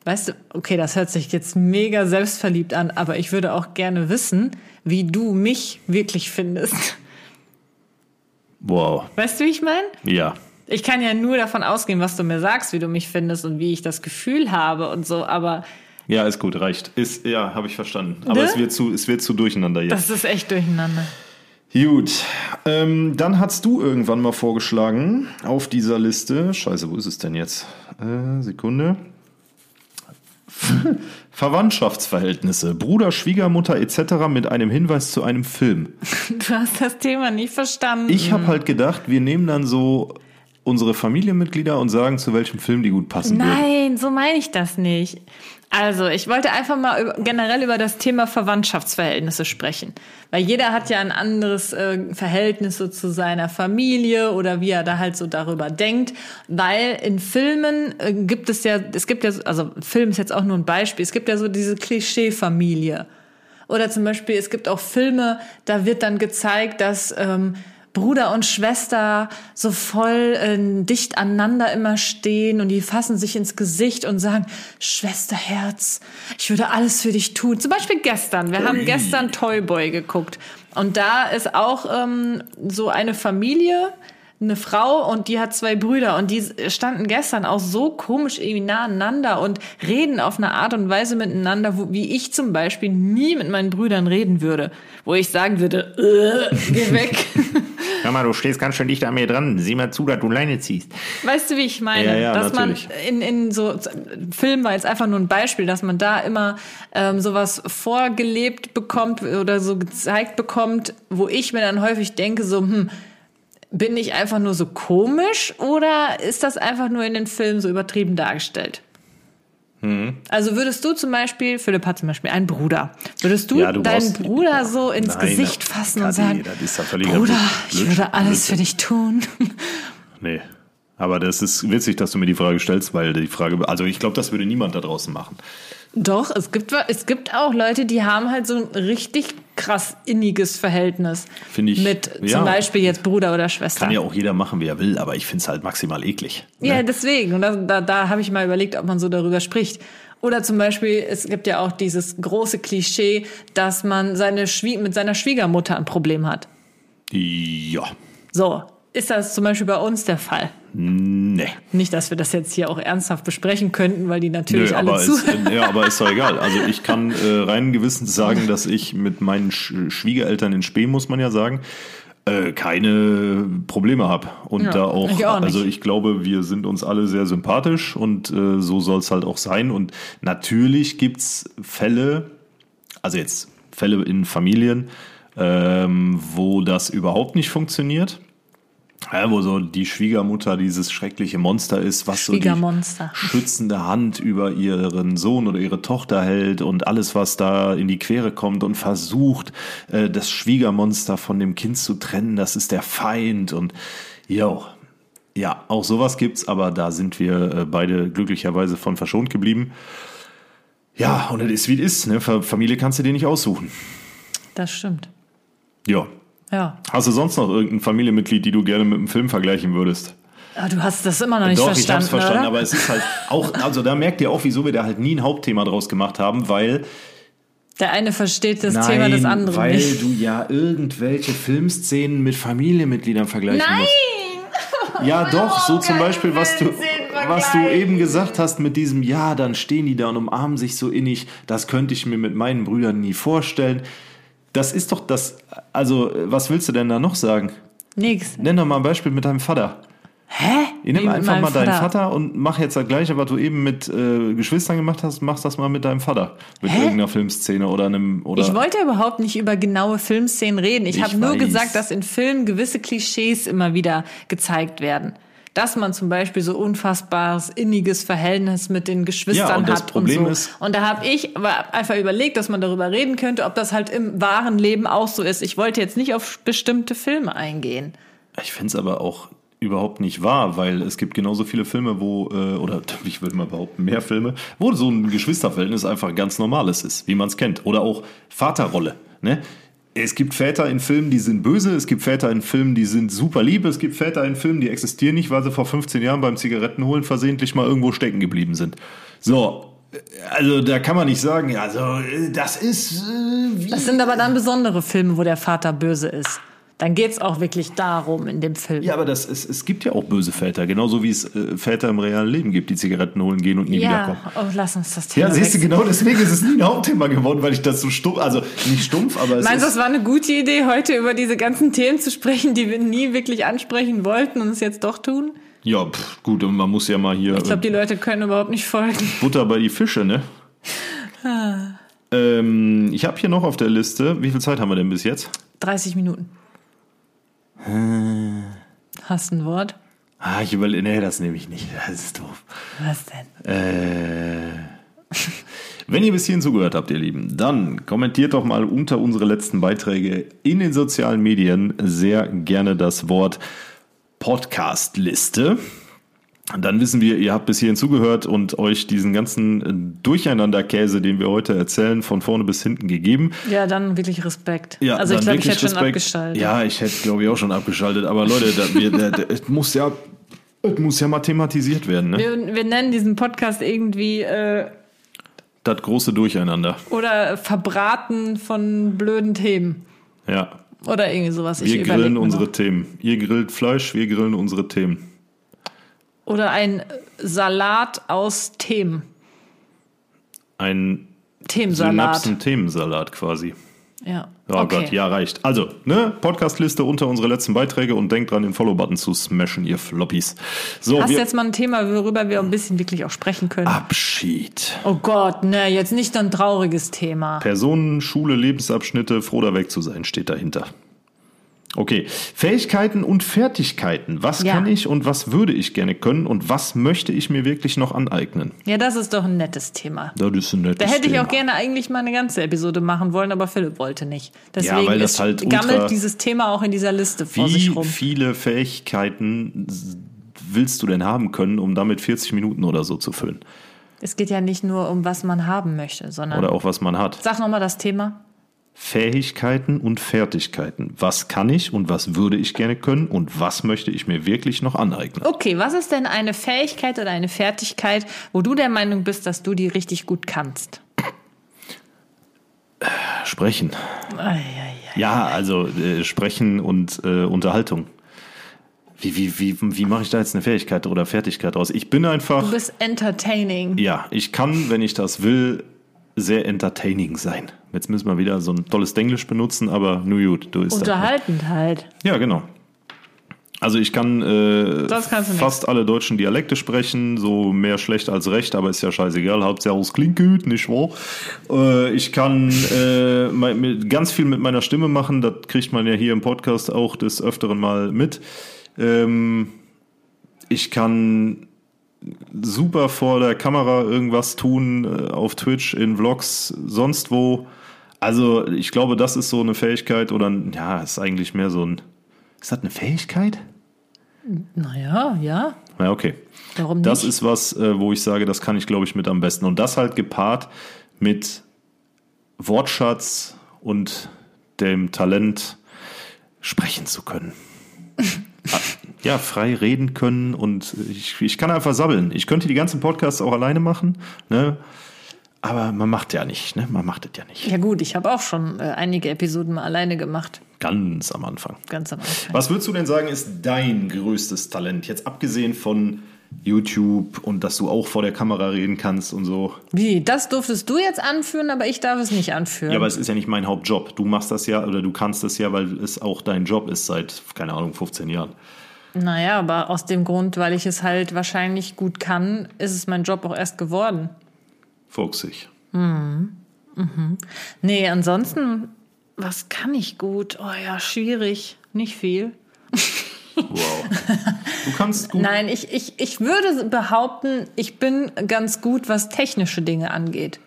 weißt du, okay, das hört sich jetzt mega selbstverliebt an, aber ich würde auch gerne wissen, wie du mich wirklich findest. wow, Weißt du, wie ich meine? ja. Ich kann ja nur davon ausgehen, was du mir sagst, wie du mich findest und wie ich das Gefühl habe und so, aber Ja, ist gut, reicht. Ist, ja, habe ich verstanden. Aber Ne? es wird zu, es wird zu durcheinander jetzt. das ist echt durcheinander. Gut, ähm, dann hast du irgendwann mal vorgeschlagen auf dieser Liste. Scheiße, wo ist es denn jetzt? Äh, Sekunde. Verwandtschaftsverhältnisse, Bruder, Schwiegermutter etc. mit einem Hinweis zu einem Film. Du hast das Thema nicht verstanden. Ich habe halt gedacht, wir nehmen dann so unsere Familienmitglieder und sagen, zu welchem Film die gut passen würden. Nein, so meine ich das nicht. Also, ich wollte einfach mal über, generell über das Thema Verwandtschaftsverhältnisse sprechen. Weil jeder hat ja ein anderes äh, Verhältnis so zu seiner Familie oder wie er da halt so darüber denkt. Weil in Filmen äh, gibt es ja, es gibt ja, so- also Film ist jetzt auch nur ein Beispiel, es gibt ja so diese Klischee-Familie. Oder zum Beispiel, es gibt auch Filme, da wird dann gezeigt, dass ähm, Bruder und Schwester so voll äh, dicht aneinander immer stehen und die fassen sich ins Gesicht und sagen, Schwesterherz, ich würde alles für dich tun. Zum Beispiel gestern. Wir haben gestern Toyboy geguckt. Und da ist auch ähm, so eine Familie, eine Frau und die hat zwei Brüder und die standen gestern auch so komisch irgendwie nah aneinander und reden auf eine Art und Weise miteinander, wo, wie ich zum Beispiel nie mit meinen Brüdern reden würde, wo ich sagen würde, äh, geh weg. Hör mal, du stehst ganz schön dicht an mir dran. Sieh mal zu, dass du Leine ziehst. Weißt du, wie ich meine? Ja, ja, dass natürlich. man in, in so Film war jetzt einfach nur ein Beispiel, dass man da immer ähm, sowas vorgelebt bekommt oder so gezeigt bekommt, wo ich mir dann häufig denke, so, hm, bin ich einfach nur so komisch oder ist das einfach nur in den Filmen so übertrieben dargestellt? Hm. Also würdest du zum Beispiel, Philipp hat zum Beispiel einen Bruder, würdest du, Ja, du deinen brauchst- Bruder so ins Nein, Gesicht fassen und Kathi, sagen, Bruder, Blöd- ich würde alles für dich tun? Nee. Aber das ist witzig, dass du mir die Frage stellst, weil die Frage, also ich glaube, das würde niemand da draußen machen. Doch, es gibt, es gibt auch Leute, die haben halt so ein richtig krass inniges Verhältnis. Finde ich, Mit ja. zum Beispiel jetzt Bruder oder Schwester. Kann ja auch jeder machen, wie er will, aber ich finde es halt maximal eklig. ne? Ja, deswegen. Und da, da, da habe ich mal überlegt, ob man so darüber spricht. Oder zum Beispiel, es gibt ja auch dieses große Klischee, dass man seine Schwie mit seiner Schwiegermutter ein Problem hat. Ja. So, ist das zum Beispiel bei uns der Fall? Nee. Nicht, dass wir das jetzt hier auch ernsthaft besprechen könnten, weil die natürlich Nö, alle aber, zuhören. ist, ja, aber ist doch egal. Also ich kann äh, rein gewissens sagen, dass ich mit meinen Sch Schwiegereltern in Spee, muss man ja sagen, äh, keine Probleme habe. Und Ja, da auch, ich auch nicht. also ich glaube, wir sind uns alle sehr sympathisch und äh, so soll es halt auch sein. Und natürlich gibt's Fälle, also jetzt Fälle in Familien, ähm, wo das überhaupt nicht funktioniert. Ja, wo so die Schwiegermutter dieses schreckliche Monster ist, was so die schützende Hand über ihren Sohn oder ihre Tochter hält und alles, was da in die Quere kommt und versucht, äh, das Schwiegermonster von dem Kind zu trennen, das ist der Feind und jo. Ja, auch sowas gibt's, aber da sind wir äh, beide glücklicherweise von verschont geblieben. Ja, und es ist wie es ist, ne? Fa- Familie kannst du dir nicht aussuchen. Das stimmt. Ja. Ja. Hast du sonst noch irgendein Familienmitglied, die du gerne mit einem Film vergleichen würdest? Aber du hast das immer noch nicht Doch, verstanden, ich hab's verstanden, oder? aber es ist halt auch, also da merkt ihr auch, wieso wir da halt nie ein Hauptthema draus gemacht haben, weil Der eine versteht das Thema des anderen weil nicht. du ja irgendwelche Filmszenen mit Familienmitgliedern vergleichen Nein! musst. Ja, doch, so zum Beispiel, was du, was du eben gesagt hast mit diesem, ja, dann stehen die da und umarmen sich so innig, das könnte ich mir mit meinen Brüdern nie vorstellen. Das ist doch das. Also, was willst du denn da noch sagen? Nix. Nenn doch mal ein Beispiel mit deinem Vater. Hä? Ich nimm Wie einfach mal deinen Vater und mach jetzt das Gleiche, was du eben mit äh, Geschwistern gemacht hast, machst das mal mit deinem Vater. Mit Hä? irgendeiner Filmszene oder einem. Oder Ich wollte überhaupt nicht über genaue Filmszenen reden. Ich, Ich habe nur gesagt, dass in Filmen gewisse Klischees immer wieder gezeigt werden. Dass man zum Beispiel so unfassbares, inniges Verhältnis mit den Geschwistern Ja, und das hat Problem und so. ist- und da habe ich aber einfach überlegt, dass man darüber reden könnte, ob das halt im wahren Leben auch so ist. Ich wollte jetzt nicht auf bestimmte Filme eingehen. Ich finde es aber auch überhaupt nicht wahr, weil es gibt genauso viele Filme, wo, äh, oder ich würde mal behaupten, mehr Filme, wo so ein Geschwisterverhältnis einfach ganz normales ist, wie man es kennt. Oder auch Vaterrolle. Ne? Es gibt Väter in Filmen, die sind böse, es gibt Väter in Filmen, die sind super lieb, es gibt Väter in Filmen, die existieren nicht, weil sie vor 15 Jahren beim Zigarettenholen versehentlich mal irgendwo stecken geblieben sind. So, also da kann man nicht sagen, also das ist äh, Das sind aber dann besondere Filme, wo der Vater böse ist. Dann geht's auch wirklich darum in dem Film. Ja, aber das, es, es gibt ja auch böse Väter, genauso wie es äh, Väter im realen Leben gibt, die Zigaretten holen gehen und nie wiederkommen. oh, lass uns das Thema Ja, siehst du, genau deswegen ist es nie ein Hauptthema geworden, weil ich das so stumpf, also nicht stumpf, aber es Meinst du, ist, es war eine gute Idee, heute über diese ganzen Themen zu sprechen, die wir nie wirklich ansprechen wollten und es jetzt doch tun? ja, pff, gut, und man muss ja mal hier Ich glaube, die äh, Leute können überhaupt nicht folgen. Butter bei die Fische, ne? Ah. ähm, ich habe hier noch auf der Liste, wie viel Zeit haben wir denn bis jetzt? 30 Minuten. Hast ein Wort? Ah, ich überlege, nee, das nehme ich nicht, das ist doof. Was denn? Äh, wenn ihr bis hierhin zugehört habt, ihr Lieben, dann kommentiert doch mal unter unsere letzten Beiträge in den sozialen Medien sehr gerne das Wort Podcast-Liste. Dann wissen wir, ihr habt bis hierhin zugehört und euch diesen ganzen äh, Durcheinanderkäse, den wir heute erzählen, von vorne bis hinten gegeben. Ja, dann wirklich Respekt. Ja, also ich glaube, ich hätte schon Respekt. abgeschaltet. Ja, ich hätte, glaube ich, auch schon abgeschaltet. Aber Leute, da, wir, da, da, es muss ja, es muss ja mal thematisiert werden, ne? Wir, wir nennen diesen Podcast irgendwie äh, Das große Durcheinander. oder verbraten von blöden Themen. Ja. Oder irgendwie sowas. Ich Wir überleg grillen unsere noch. Themen. Ihr grillt Fleisch, wir grillen unsere Themen. Oder ein Salat aus Themen. Ein Themensalat. Synapsen-Themensalat quasi. Ja. Oh okay. Gott, ja, reicht. Also, ne, Podcastliste unter unsere letzten Beiträge und denkt dran, den Follow-Button zu smashen, ihr Floppies. So, Hast jetzt mal ein Thema, worüber wir ein bisschen wirklich auch sprechen können? Abschied. Oh Gott, ne, jetzt nicht ein trauriges Thema. Personen, Schule, Lebensabschnitte, froh da weg zu sein, steht dahinter. Okay, Fähigkeiten und Fertigkeiten. Was Ja. kann ich und was würde ich gerne können und was möchte ich mir wirklich noch aneignen? Ja, das ist doch ein nettes Thema. Das ist ein nettes Da hätte ich auch Thema. gerne eigentlich mal eine ganze Episode machen wollen, aber Philipp wollte nicht. Deswegen weil das ist, halt gammelt dieses Thema auch in dieser Liste vor sich Wie rum. viele Fähigkeiten willst du denn haben können, um damit 40 Minuten oder so zu füllen? Es geht ja nicht nur um, was man haben möchte, sondern. Oder auch was man hat. Sag nochmal das Thema. Fähigkeiten und Fertigkeiten. Was kann ich und was würde ich gerne können und was möchte ich mir wirklich noch aneignen? Okay, was ist denn eine Fähigkeit oder eine Fertigkeit, wo du der Meinung bist, dass du die richtig gut kannst? Sprechen. Ei. Ja, also äh, Sprechen und äh, Unterhaltung. Wie, wie, wie, wie mache ich da jetzt eine Fähigkeit oder Fertigkeit raus? Ich bin einfach, Du bist entertaining. ja, ich kann, wenn ich das will, sehr entertaining sein. Jetzt müssen wir wieder so ein tolles Denglisch benutzen, aber nur gut, du ist das. Unterhaltend halt. Ja, genau. Also ich kann äh, du nicht. fast alle deutschen Dialekte sprechen, so mehr schlecht als recht, aber ist ja scheißegal. Hauptsache es klingt gut, nicht wahr? Äh, ich kann äh, mein- mit, ganz viel mit meiner Stimme machen, das kriegt man ja hier im Podcast auch des Öfteren mal mit. Ähm, ich kann super vor der Kamera irgendwas tun, äh, auf Twitch, in Vlogs, sonst wo. Also ich glaube, das ist so eine Fähigkeit oder ja, ist eigentlich mehr so ein. Ist das eine Fähigkeit? Naja, ja. Ja, okay. Warum Das nicht? ist was, äh, wo ich sage, das kann ich, glaube ich, mit am besten. Und das halt gepaart mit Wortschatz und dem Talent, sprechen zu können. Ja, frei reden können und ich, ich kann einfach sabbeln. Ich könnte die ganzen Podcasts auch alleine machen, ne? aber man macht ja nicht, ne? man macht es ja nicht. Ja gut, ich habe auch schon äh, einige Episoden mal alleine gemacht. Ganz am Anfang. Ganz am Anfang. Was würdest du denn sagen, ist dein größtes Talent? Jetzt abgesehen von YouTube und dass du auch vor der Kamera reden kannst und so. Wie? Das durftest du jetzt anführen, aber ich darf es nicht anführen. Ja, aber es ist ja nicht mein Hauptjob. Du machst das ja oder du kannst das ja, weil es auch dein Job ist seit, keine Ahnung, 15 Jahren. Naja, aber aus dem Grund, weil ich es halt wahrscheinlich gut kann, ist es mein Job auch erst geworden. Fuchsig. Nee, ansonsten, was kann ich gut? Oh ja, schwierig. Nicht viel. Wow. Du kannst gut. Nein, ich, ich, ich würde behaupten, ich bin ganz gut, was technische Dinge angeht.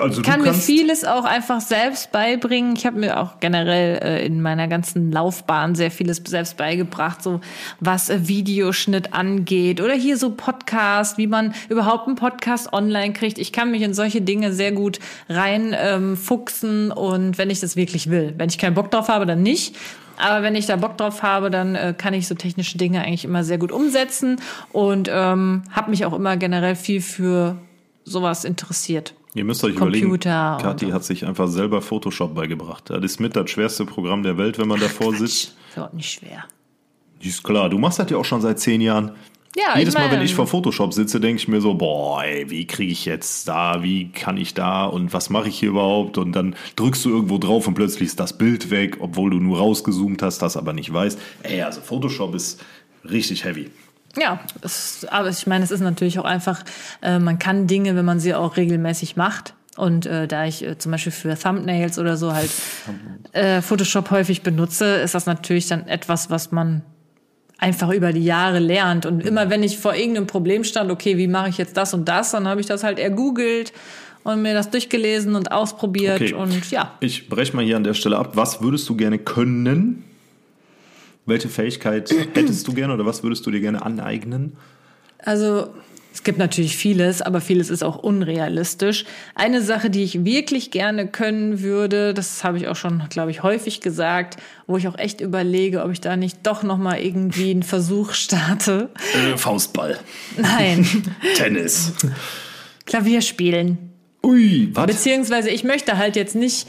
Also Ich kann mir vieles auch einfach selbst beibringen. Ich habe mir auch generell äh, in meiner ganzen Laufbahn sehr vieles selbst beigebracht, so was äh, Videoschnitt angeht oder hier so Podcast, wie man überhaupt einen Podcast online kriegt. Ich kann mich in solche Dinge sehr gut rein ähm, und wenn ich das wirklich will. Wenn ich keinen Bock drauf habe, dann nicht. Aber wenn ich da Bock drauf habe, dann äh, kann ich so technische Dinge eigentlich immer sehr gut umsetzen und ähm, habe mich auch immer generell viel für sowas interessiert. Ihr müsst euch Computer überlegen, Kathi hat sich einfach selber Photoshop beigebracht. Das ist mit das schwerste Programm der Welt, wenn man davor sitzt. Ist überhaupt nicht schwer. Ist klar, du machst das ja auch schon seit zehn Jahren. Ja, Jedes ich Mal, wenn ich vor Photoshop sitze, denke ich mir so, boah, ey, wie kriege ich jetzt da, wie kann ich da und was mache ich hier überhaupt? Und dann drückst du irgendwo drauf und plötzlich ist das Bild weg, obwohl du nur rausgezoomt hast, das aber nicht weißt. Ey, also Photoshop ist richtig heavy. Ja, es, aber ich meine, es ist natürlich auch einfach, äh, man kann Dinge, wenn man sie auch regelmäßig macht. Und äh, da ich äh, zum Beispiel für Thumbnails oder so halt äh, Photoshop häufig benutze, ist das natürlich dann etwas, was man einfach über die Jahre lernt. Und immer wenn ich vor irgendeinem Problem stand, okay, wie mache ich jetzt das und das, dann habe ich das halt ergoogelt und mir das durchgelesen und ausprobiert. Okay. Und ja, Ich breche mal hier an der Stelle ab. Was würdest du gerne können? Welche Fähigkeit hättest du gerne oder was würdest du dir gerne aneignen? Also es gibt natürlich vieles, aber vieles ist auch unrealistisch. Eine Sache, die ich wirklich gerne können würde, das habe ich auch schon, glaube ich, häufig gesagt, wo ich auch echt überlege, ob ich da nicht doch noch mal irgendwie einen Versuch starte. Äh, Faustball. Nein, Tennis. Klavier spielen. Ui, was? Beziehungsweise ich möchte halt jetzt nicht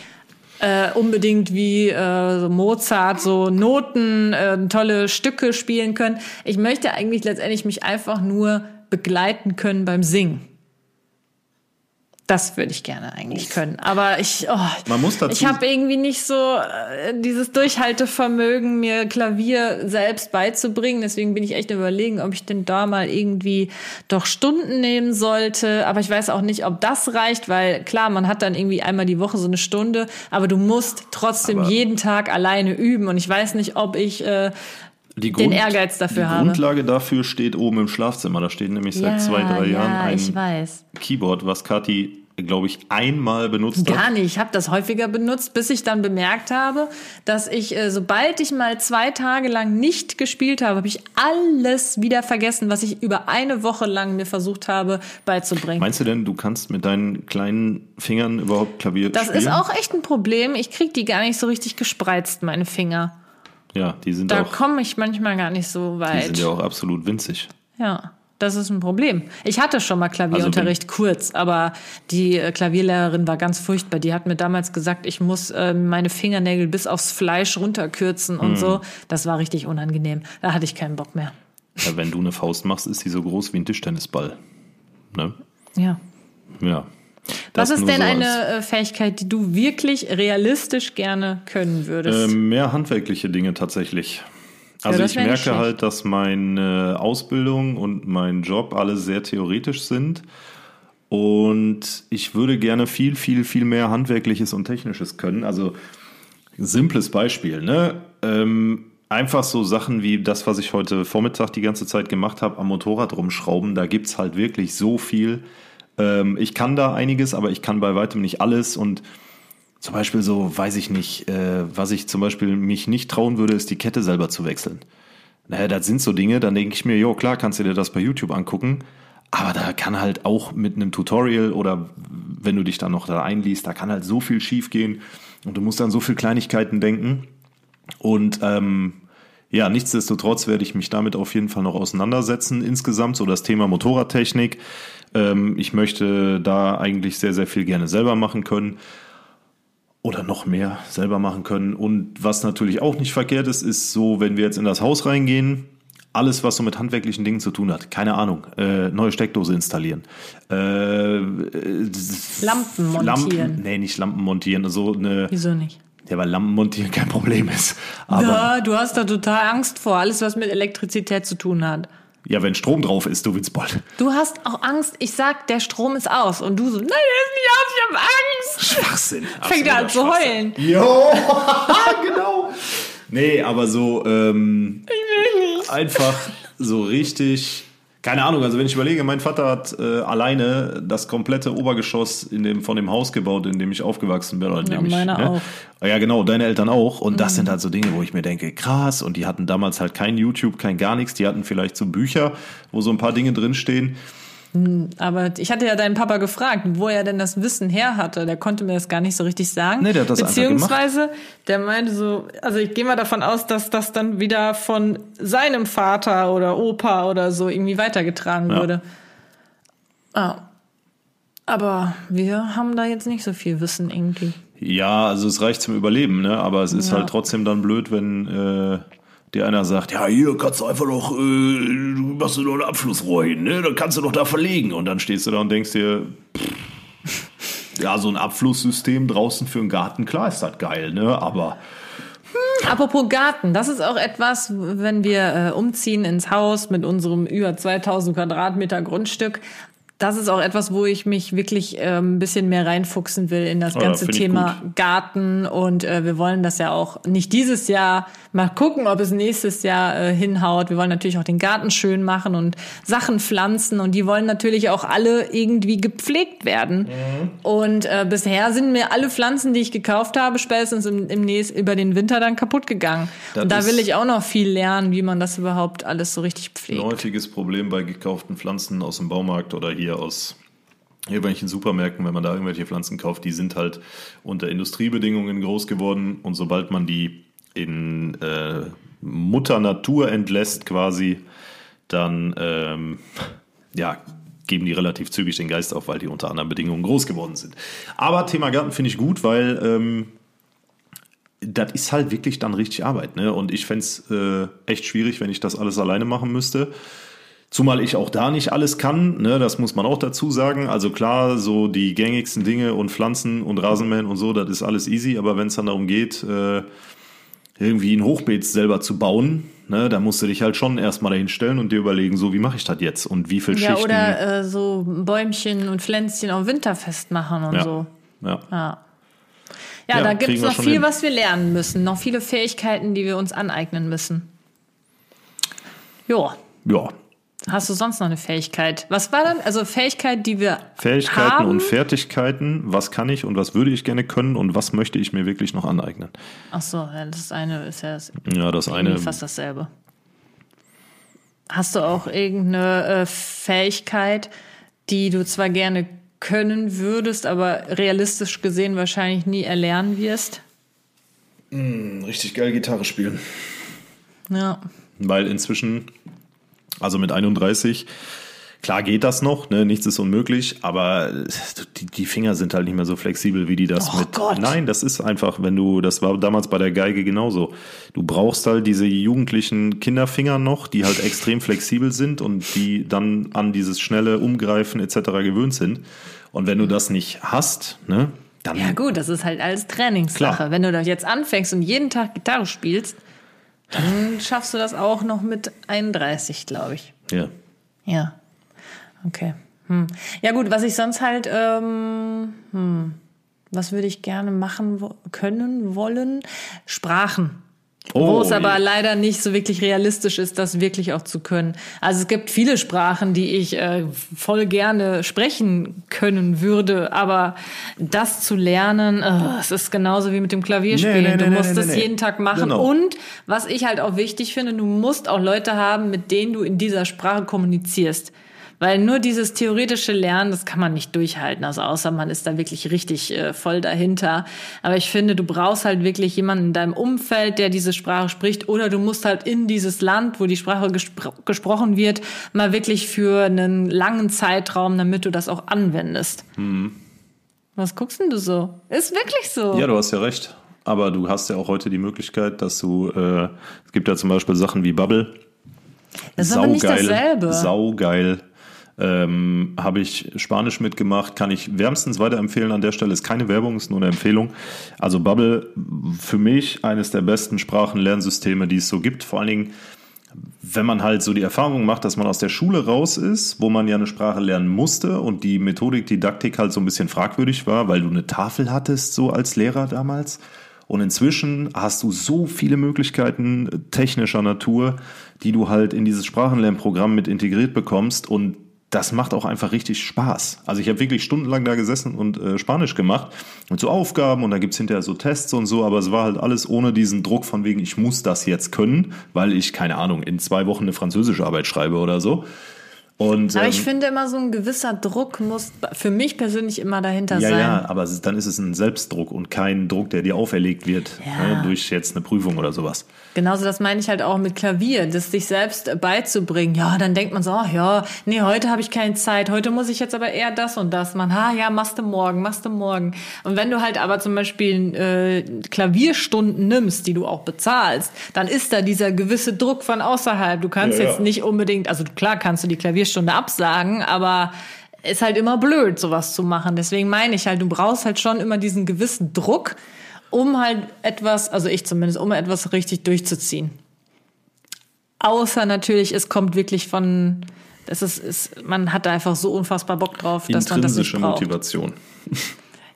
äh, unbedingt wie äh, Mozart so Noten, äh, tolle Stücke spielen können. Ich möchte eigentlich letztendlich mich einfach nur begleiten können beim Singen. Das würde ich gerne eigentlich können. Aber ich, oh, Man muss dazu- ich habe irgendwie nicht so äh, dieses Durchhaltevermögen, mir Klavier selbst beizubringen. Deswegen bin ich echt überlegen, ob ich denn da mal irgendwie doch Stunden nehmen sollte. Aber ich weiß auch nicht, ob das reicht, weil klar, man hat dann irgendwie einmal die Woche so eine Stunde, aber du musst trotzdem Aber- jeden Tag alleine üben. Und ich weiß nicht, ob ich äh, die den Ehrgeiz dafür die habe. Grundlage dafür steht oben im Schlafzimmer. Da steht nämlich seit zwei, drei Jahren ja, ein ich weiß. Keyboard, was Kathi, glaube ich, einmal benutzt hat. Gar nicht. Ich habe das häufiger benutzt, bis ich dann bemerkt habe, dass ich, äh, sobald ich mal zwei Tage lang nicht gespielt habe, habe ich alles wieder vergessen, was ich über eine Woche lang mir versucht habe beizubringen. Meinst du denn, du kannst mit deinen kleinen Fingern überhaupt Klavier das spielen? ist auch echt ein Problem. Ich krieg die gar nicht so richtig gespreizt, meine Finger. Ja, die sind Da auch, komme ich manchmal gar nicht so die weit. sind ja auch absolut winzig. Ja, das ist ein Problem. Ich hatte schon mal Klavierunterricht kurz, aber die äh, Klavierlehrerin war ganz furchtbar. Die hat mir damals gesagt, ich muss äh, meine Fingernägel bis aufs Fleisch runterkürzen und so. Das war richtig unangenehm. Da hatte ich keinen Bock mehr. Ja, wenn du eine Faust machst, ist die so groß wie ein Tischtennisball. Ne? Ja. Ja. Was ist denn so eine äh, Fähigkeit, die du wirklich realistisch gerne können würdest? Ähm, mehr handwerkliche Dinge tatsächlich. Also das ich merke halt, dass meine Ausbildung und mein Job alle sehr theoretisch sind. Und ich würde gerne viel, viel, viel mehr Handwerkliches und Technisches können. Also simples Beispiel, ne? Ähm, einfach so Sachen wie das, was ich heute Vormittag die ganze Zeit gemacht habe, am Motorrad rumschrauben. Da gibt's halt wirklich so viel. Ähm, ich kann da einiges, aber ich kann bei weitem nicht alles. Und zum Beispiel so, weiß ich nicht, äh, was ich zum Beispiel mich nicht trauen würde, ist die Kette selber zu wechseln. Naja, das sind so Dinge, dann denke ich mir, jo, klar, kannst du dir das bei YouTube angucken, aber da kann halt auch mit einem Tutorial oder wenn du dich dann noch da einliest, da kann halt so viel schief gehen und du musst an so viel Kleinigkeiten denken. Und ähm, ja, nichtsdestotrotz werde ich mich damit auf jeden Fall noch auseinandersetzen. Insgesamt so das Thema Motorradtechnik. Ähm, ich möchte da eigentlich sehr, sehr viel gerne selber machen können oder noch mehr selber machen können. Und was natürlich auch nicht verkehrt ist, ist so, wenn wir jetzt in das Haus reingehen, alles, was so mit handwerklichen Dingen zu tun hat. Keine Ahnung. Äh, neue Steckdose installieren. Äh, äh, Lampen montieren. Lampen, nee, nicht Lampen montieren. So eine, Wieso nicht? ja, weil Lampen montieren kein Problem ist. Aber Ja, du hast da total Angst vor, alles, was mit Elektrizität zu tun hat. Ja, wenn Strom drauf ist, du Witzbold. Du hast auch Angst, ich sag, der Strom ist aus. Und du so, nein, der ist nicht aus, ich hab Angst. Schwachsinn. Fängt an zu heulen. Jo, genau. Nee, aber so ähm, einfach so richtig. Keine Ahnung, also wenn ich überlege, mein Vater hat äh, alleine das komplette Obergeschoss in dem, von dem Haus gebaut, in dem ich aufgewachsen bin. Oder in Ja, dem ich, meine ne? auch. Ja, genau, deine Eltern auch. Und das sind halt so Dinge, wo ich mir denke, krass. Und die hatten damals halt kein YouTube, kein gar nichts. Die hatten vielleicht so Bücher, wo so ein paar Dinge drinstehen. Aber ich hatte ja deinen Papa gefragt, wo er denn das Wissen her hatte. Der konnte mir das gar nicht so richtig sagen. Nee, der hat das Beziehungsweise, der meinte so, also ich gehe mal davon aus, dass das dann wieder von seinem Vater oder Opa oder so irgendwie weitergetragen Ja. wurde. Ah. Aber wir haben da jetzt nicht so viel Wissen irgendwie. Ja, also es reicht zum Überleben, ne? Aber es ist Ja. halt trotzdem dann blöd, wenn äh, dir einer sagt, ja, hier kannst du einfach noch, äh, du machst du noch ein Abflussrohr hin, ne? Dann kannst du doch da verlegen. Und dann stehst du da und denkst dir, pff, ja, so ein Abflusssystem draußen für einen Garten, klar ist das geil, ne? Aber Apropos Garten, das ist auch etwas, wenn wir äh, umziehen ins Haus mit unserem über 2000 Quadratmeter Grundstück. Das ist auch etwas, wo ich mich wirklich äh, ein bisschen mehr reinfuchsen will in das Ja, ganze ich Thema. Garten. Und äh, wir wollen das ja auch nicht dieses Jahr mal gucken, ob es nächstes Jahr äh, hinhaut. Wir wollen natürlich auch den Garten schön machen und Sachen pflanzen. Und die wollen natürlich auch alle irgendwie gepflegt werden. Mhm. Und äh, bisher sind mir alle Pflanzen, die ich gekauft habe, spätestens im, im nächsten, über den Winter dann kaputt gegangen. Das und da will ich auch noch viel lernen, wie man das überhaupt alles so richtig ein pflegt. häufiges Problem bei gekauften Pflanzen aus dem Baumarkt oder hier aus irgendwelchen Supermärkten, wenn man da irgendwelche Pflanzen kauft, die sind halt unter Industriebedingungen groß geworden und sobald man die in äh, Mutter Natur entlässt quasi, dann ähm, ja, geben die relativ zügig den Geist auf, weil die unter anderen Bedingungen groß geworden sind. Aber Thema Garten finde ich gut, weil ähm, das ist halt wirklich dann richtig Arbeit. Ne? Und ich fände es äh, echt schwierig, wenn ich das alles alleine machen müsste. Zumal ich auch da nicht alles kann, ne, das muss man auch dazu sagen. Also klar, so die gängigsten Dinge und Pflanzen und Rasenmähen und so, das ist alles easy, aber wenn es dann darum geht, äh, irgendwie ein Hochbeet selber zu bauen, ne, da musst du dich halt schon erstmal dahinstellen und dir überlegen, so wie mache ich das jetzt und wie viel Ja, Schichten. oder äh, so Bäumchen und Pflänzchen auf Winterfest machen und ja, so. ja. Ja. Ja, Ja, da gibt es noch viel, hin. was wir lernen müssen. Noch viele Fähigkeiten, die wir uns aneignen müssen. Jo. ja. Hast du sonst noch eine Fähigkeit? Was war dann? Also Fähigkeit, die wir Fähigkeiten haben? und Fertigkeiten, was kann ich und was würde ich gerne können und was möchte ich mir wirklich noch aneignen. Ach so, ja, das eine ist ja das Ja, das eine. fast dasselbe. Hast du auch irgendeine äh, Fähigkeit, die du zwar gerne können würdest, aber realistisch gesehen wahrscheinlich nie erlernen wirst? Richtig geil Gitarre spielen. Ja. Weil inzwischen, also mit 31, klar geht das noch, ne? nichts ist unmöglich, aber die, die Finger sind halt nicht mehr so flexibel, wie die das Oh mit. Gott. Nein, das ist einfach, wenn du, das war damals bei der Geige genauso. Du brauchst halt diese jugendlichen Kinderfinger noch, die halt extrem flexibel sind und die dann an dieses schnelle Umgreifen etc. gewöhnt sind. Und wenn du das nicht hast, ne, dann Ja gut, das ist halt alles Trainingssache. Klar. Wenn du da jetzt anfängst und jeden Tag Gitarre spielst, dann schaffst du das auch noch mit 31, glaube ich. ja. Ja. Okay. Hm. Ja gut, was ich sonst halt, ähm, hm, was würde ich gerne machen wo- können, wollen? Sprachen. Wo Oh, es aber je. leider nicht so wirklich realistisch ist, das wirklich auch zu können. Also es gibt viele Sprachen, die ich äh, voll gerne sprechen können würde, aber das zu lernen, äh, es ist genauso wie mit dem Klavierspielen. Nee, nee, du nee, musst nee. jeden Tag machen. Genau. Und was ich halt auch wichtig finde, du musst auch Leute haben, mit denen du in dieser Sprache kommunizierst. Weil nur dieses theoretische Lernen, das kann man nicht durchhalten. Also außer man ist da wirklich richtig äh, voll dahinter. Aber ich finde, du brauchst halt wirklich jemanden in deinem Umfeld, der diese Sprache spricht. Oder du musst halt in dieses Land, wo die Sprache gespro gesprochen wird, mal wirklich für einen langen Zeitraum, damit du das auch anwendest. Was guckst denn du so? Ist wirklich so. Ja, du hast ja recht. Aber du hast ja auch heute die Möglichkeit, dass du, äh, es gibt ja zum Beispiel Sachen wie Bubble, Das ist aber nicht Saugeil. dasselbe. Saugeil. Ähm, Habe ich Spanisch mitgemacht, kann ich wärmstens weiterempfehlen an der Stelle. Ist keine Werbung, ist nur eine Empfehlung. Also Bubble, für mich eines der besten Sprachenlernsysteme, die es so gibt. Vor allen Dingen, wenn man halt so die Erfahrung macht, dass man aus der Schule raus ist, wo man ja eine Sprache lernen musste und die Methodik, Didaktik halt so ein bisschen fragwürdig war, weil du eine Tafel hattest, so als Lehrer damals. Und inzwischen hast du so viele Möglichkeiten technischer Natur, die du halt in dieses Sprachenlernprogramm mit integriert bekommst und das macht auch einfach richtig Spaß. Also ich habe wirklich stundenlang da gesessen und äh, Spanisch gemacht mit so Aufgaben und da gibt's hinterher so Tests und so, aber es war halt alles ohne diesen Druck von wegen, ich muss das jetzt können, weil ich, keine Ahnung, in zwei Wochen eine französische Arbeit schreibe oder so. Und, Aber ähm, ich finde immer so ein gewisser Druck muss für mich persönlich immer dahinter ja, sein. ja, aber es dann ist es ein Selbstdruck und kein Druck, der dir auferlegt wird Ja. ne, durch jetzt eine Prüfung oder sowas. Genauso das meine ich halt auch mit Klavier, das sich selbst beizubringen. Ja, dann denkt man so, ach ja, nee, heute habe ich keine Zeit, heute muss ich jetzt aber eher das und das machen. Ha, ja, machst du morgen, machst du morgen. Und wenn du halt aber zum Beispiel äh, Klavierstunden nimmst, die du auch bezahlst, dann ist da dieser gewisse Druck von außerhalb. Du kannst Ja, ja. jetzt nicht unbedingt, also klar kannst du die Klavierstunde absagen, aber ist halt immer blöd, sowas zu machen. Deswegen meine ich halt, du brauchst halt schon immer diesen gewissen Druck, um halt etwas, also ich zumindest, um etwas richtig durchzuziehen. Außer natürlich, es kommt wirklich von, das ist, ist man hat da einfach so unfassbar Bock drauf, dass man das nicht Intrinsische braucht. Motivation.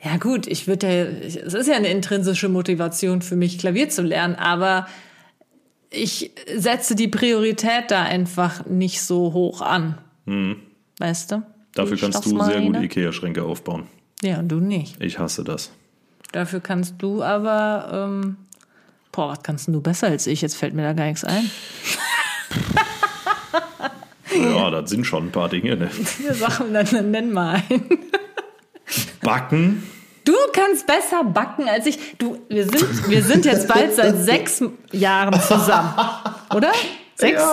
Ja gut, ich würde ja, es ist ja eine intrinsische Motivation für mich, Klavier zu lernen, aber ich setze die Priorität da einfach nicht so hoch an. Weißt du? Hm. Dafür kannst du sehr gut? Ikea-Schränke aufbauen. Ja, und du nicht. Ich hasse das. Dafür kannst du aber, ähm, boah, was kannst du besser als ich? Jetzt fällt mir da gar nichts ein. Ja, das sind schon ein paar Dinge. Ne? Wir Sachen, dann, dann nenn mal einen. Backen. Du kannst besser backen als ich. Du, wir sind, wir sind jetzt bald seit sechs Jahren zusammen. Oder? Sechs?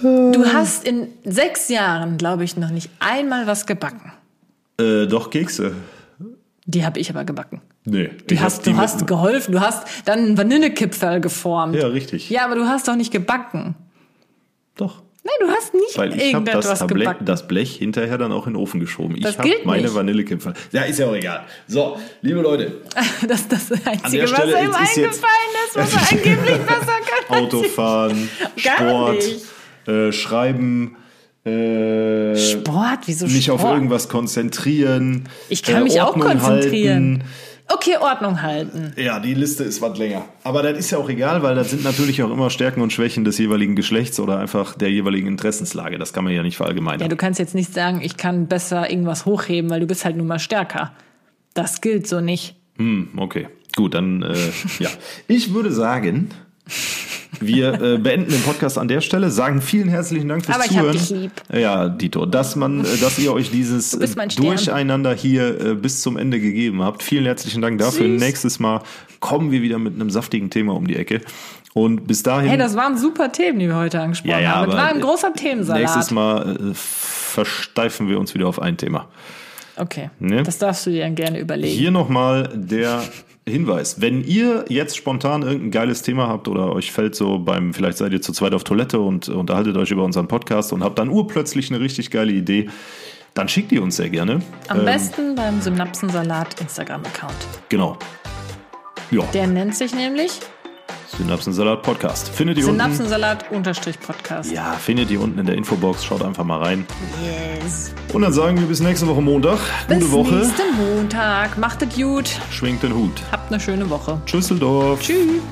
Du hast in sechs Jahren, glaube ich, noch nicht einmal was gebacken. Äh, doch, Kekse. Die habe ich aber gebacken. Nee. Du ich hast, du hast geholfen, du hast dann einen Vanillekipferl geformt. Ja, richtig. Ja, aber du hast doch nicht gebacken. Doch. Nein, du hast nicht Weil ich habe das, Tablett- das Blech hinterher dann auch in den Ofen geschoben. Ich Das habe gilt meine. Vanillekipferl. Ja, ist ja auch egal. So, liebe Leute, Das ist das Einzige, was Stelle ihm eingefallen ist, was er angeblich besser kann. Autofahren, Sport, äh, Schreiben, äh. Sport, wieso mich Sport? auf irgendwas konzentrieren. Ich kann äh, mich auch Ordnung konzentrieren. Halten. Okay, Ordnung halten. Ja, die Liste ist was länger. Aber das ist ja auch egal, weil das sind natürlich auch immer Stärken und Schwächen des jeweiligen Geschlechts oder einfach der jeweiligen Interessenslage. Das kann man ja nicht verallgemeinern. Ja, du kannst jetzt nicht sagen, ich kann besser irgendwas hochheben, weil du bist halt nun mal stärker. Das gilt so nicht. Hm, okay. Gut, dann äh, ja. Ich würde sagen, wir äh, beenden den Podcast an der Stelle, sagen vielen herzlichen Dank fürs Aber ich hab Zuhören. dich lieb. Ja, Dito, dass man, äh, dass ihr euch dieses Stern. Durcheinander hier äh, bis zum Ende gegeben habt. Vielen herzlichen Dank dafür. Süß. Nächstes Mal kommen wir wieder mit einem saftigen Thema um die Ecke. Und bis dahin. Hey, das waren super Themen, die wir heute angesprochen Ja, ja, haben. Das war ein großer Themensalat. Nächstes Mal äh, versteifen wir uns wieder auf ein Thema. Okay, Ne? das darfst du dir dann gerne überlegen. Hier nochmal der Hinweis. Wenn ihr jetzt spontan irgendein geiles Thema habt oder euch fällt so beim, vielleicht seid ihr zu zweit auf Toilette und unterhaltet euch über unseren Podcast und habt dann urplötzlich eine richtig geile Idee, dann schickt die uns sehr gerne. Am Ähm, besten beim Synapsensalat Instagram-Account. Genau. Ja, Der nennt sich nämlich Synapsensalat Podcast. Findet ihr unten? Synapsensalat-Podcast. Ja, findet ihr unten in der Infobox. Schaut einfach mal rein. Yes. Und dann sagen wir bis nächste Woche Montag. Gute Bis Woche. nächsten Montag. Macht es gut. Schwingt den Hut. Habt eine schöne Woche. Tschüsseldorf. Tschüss.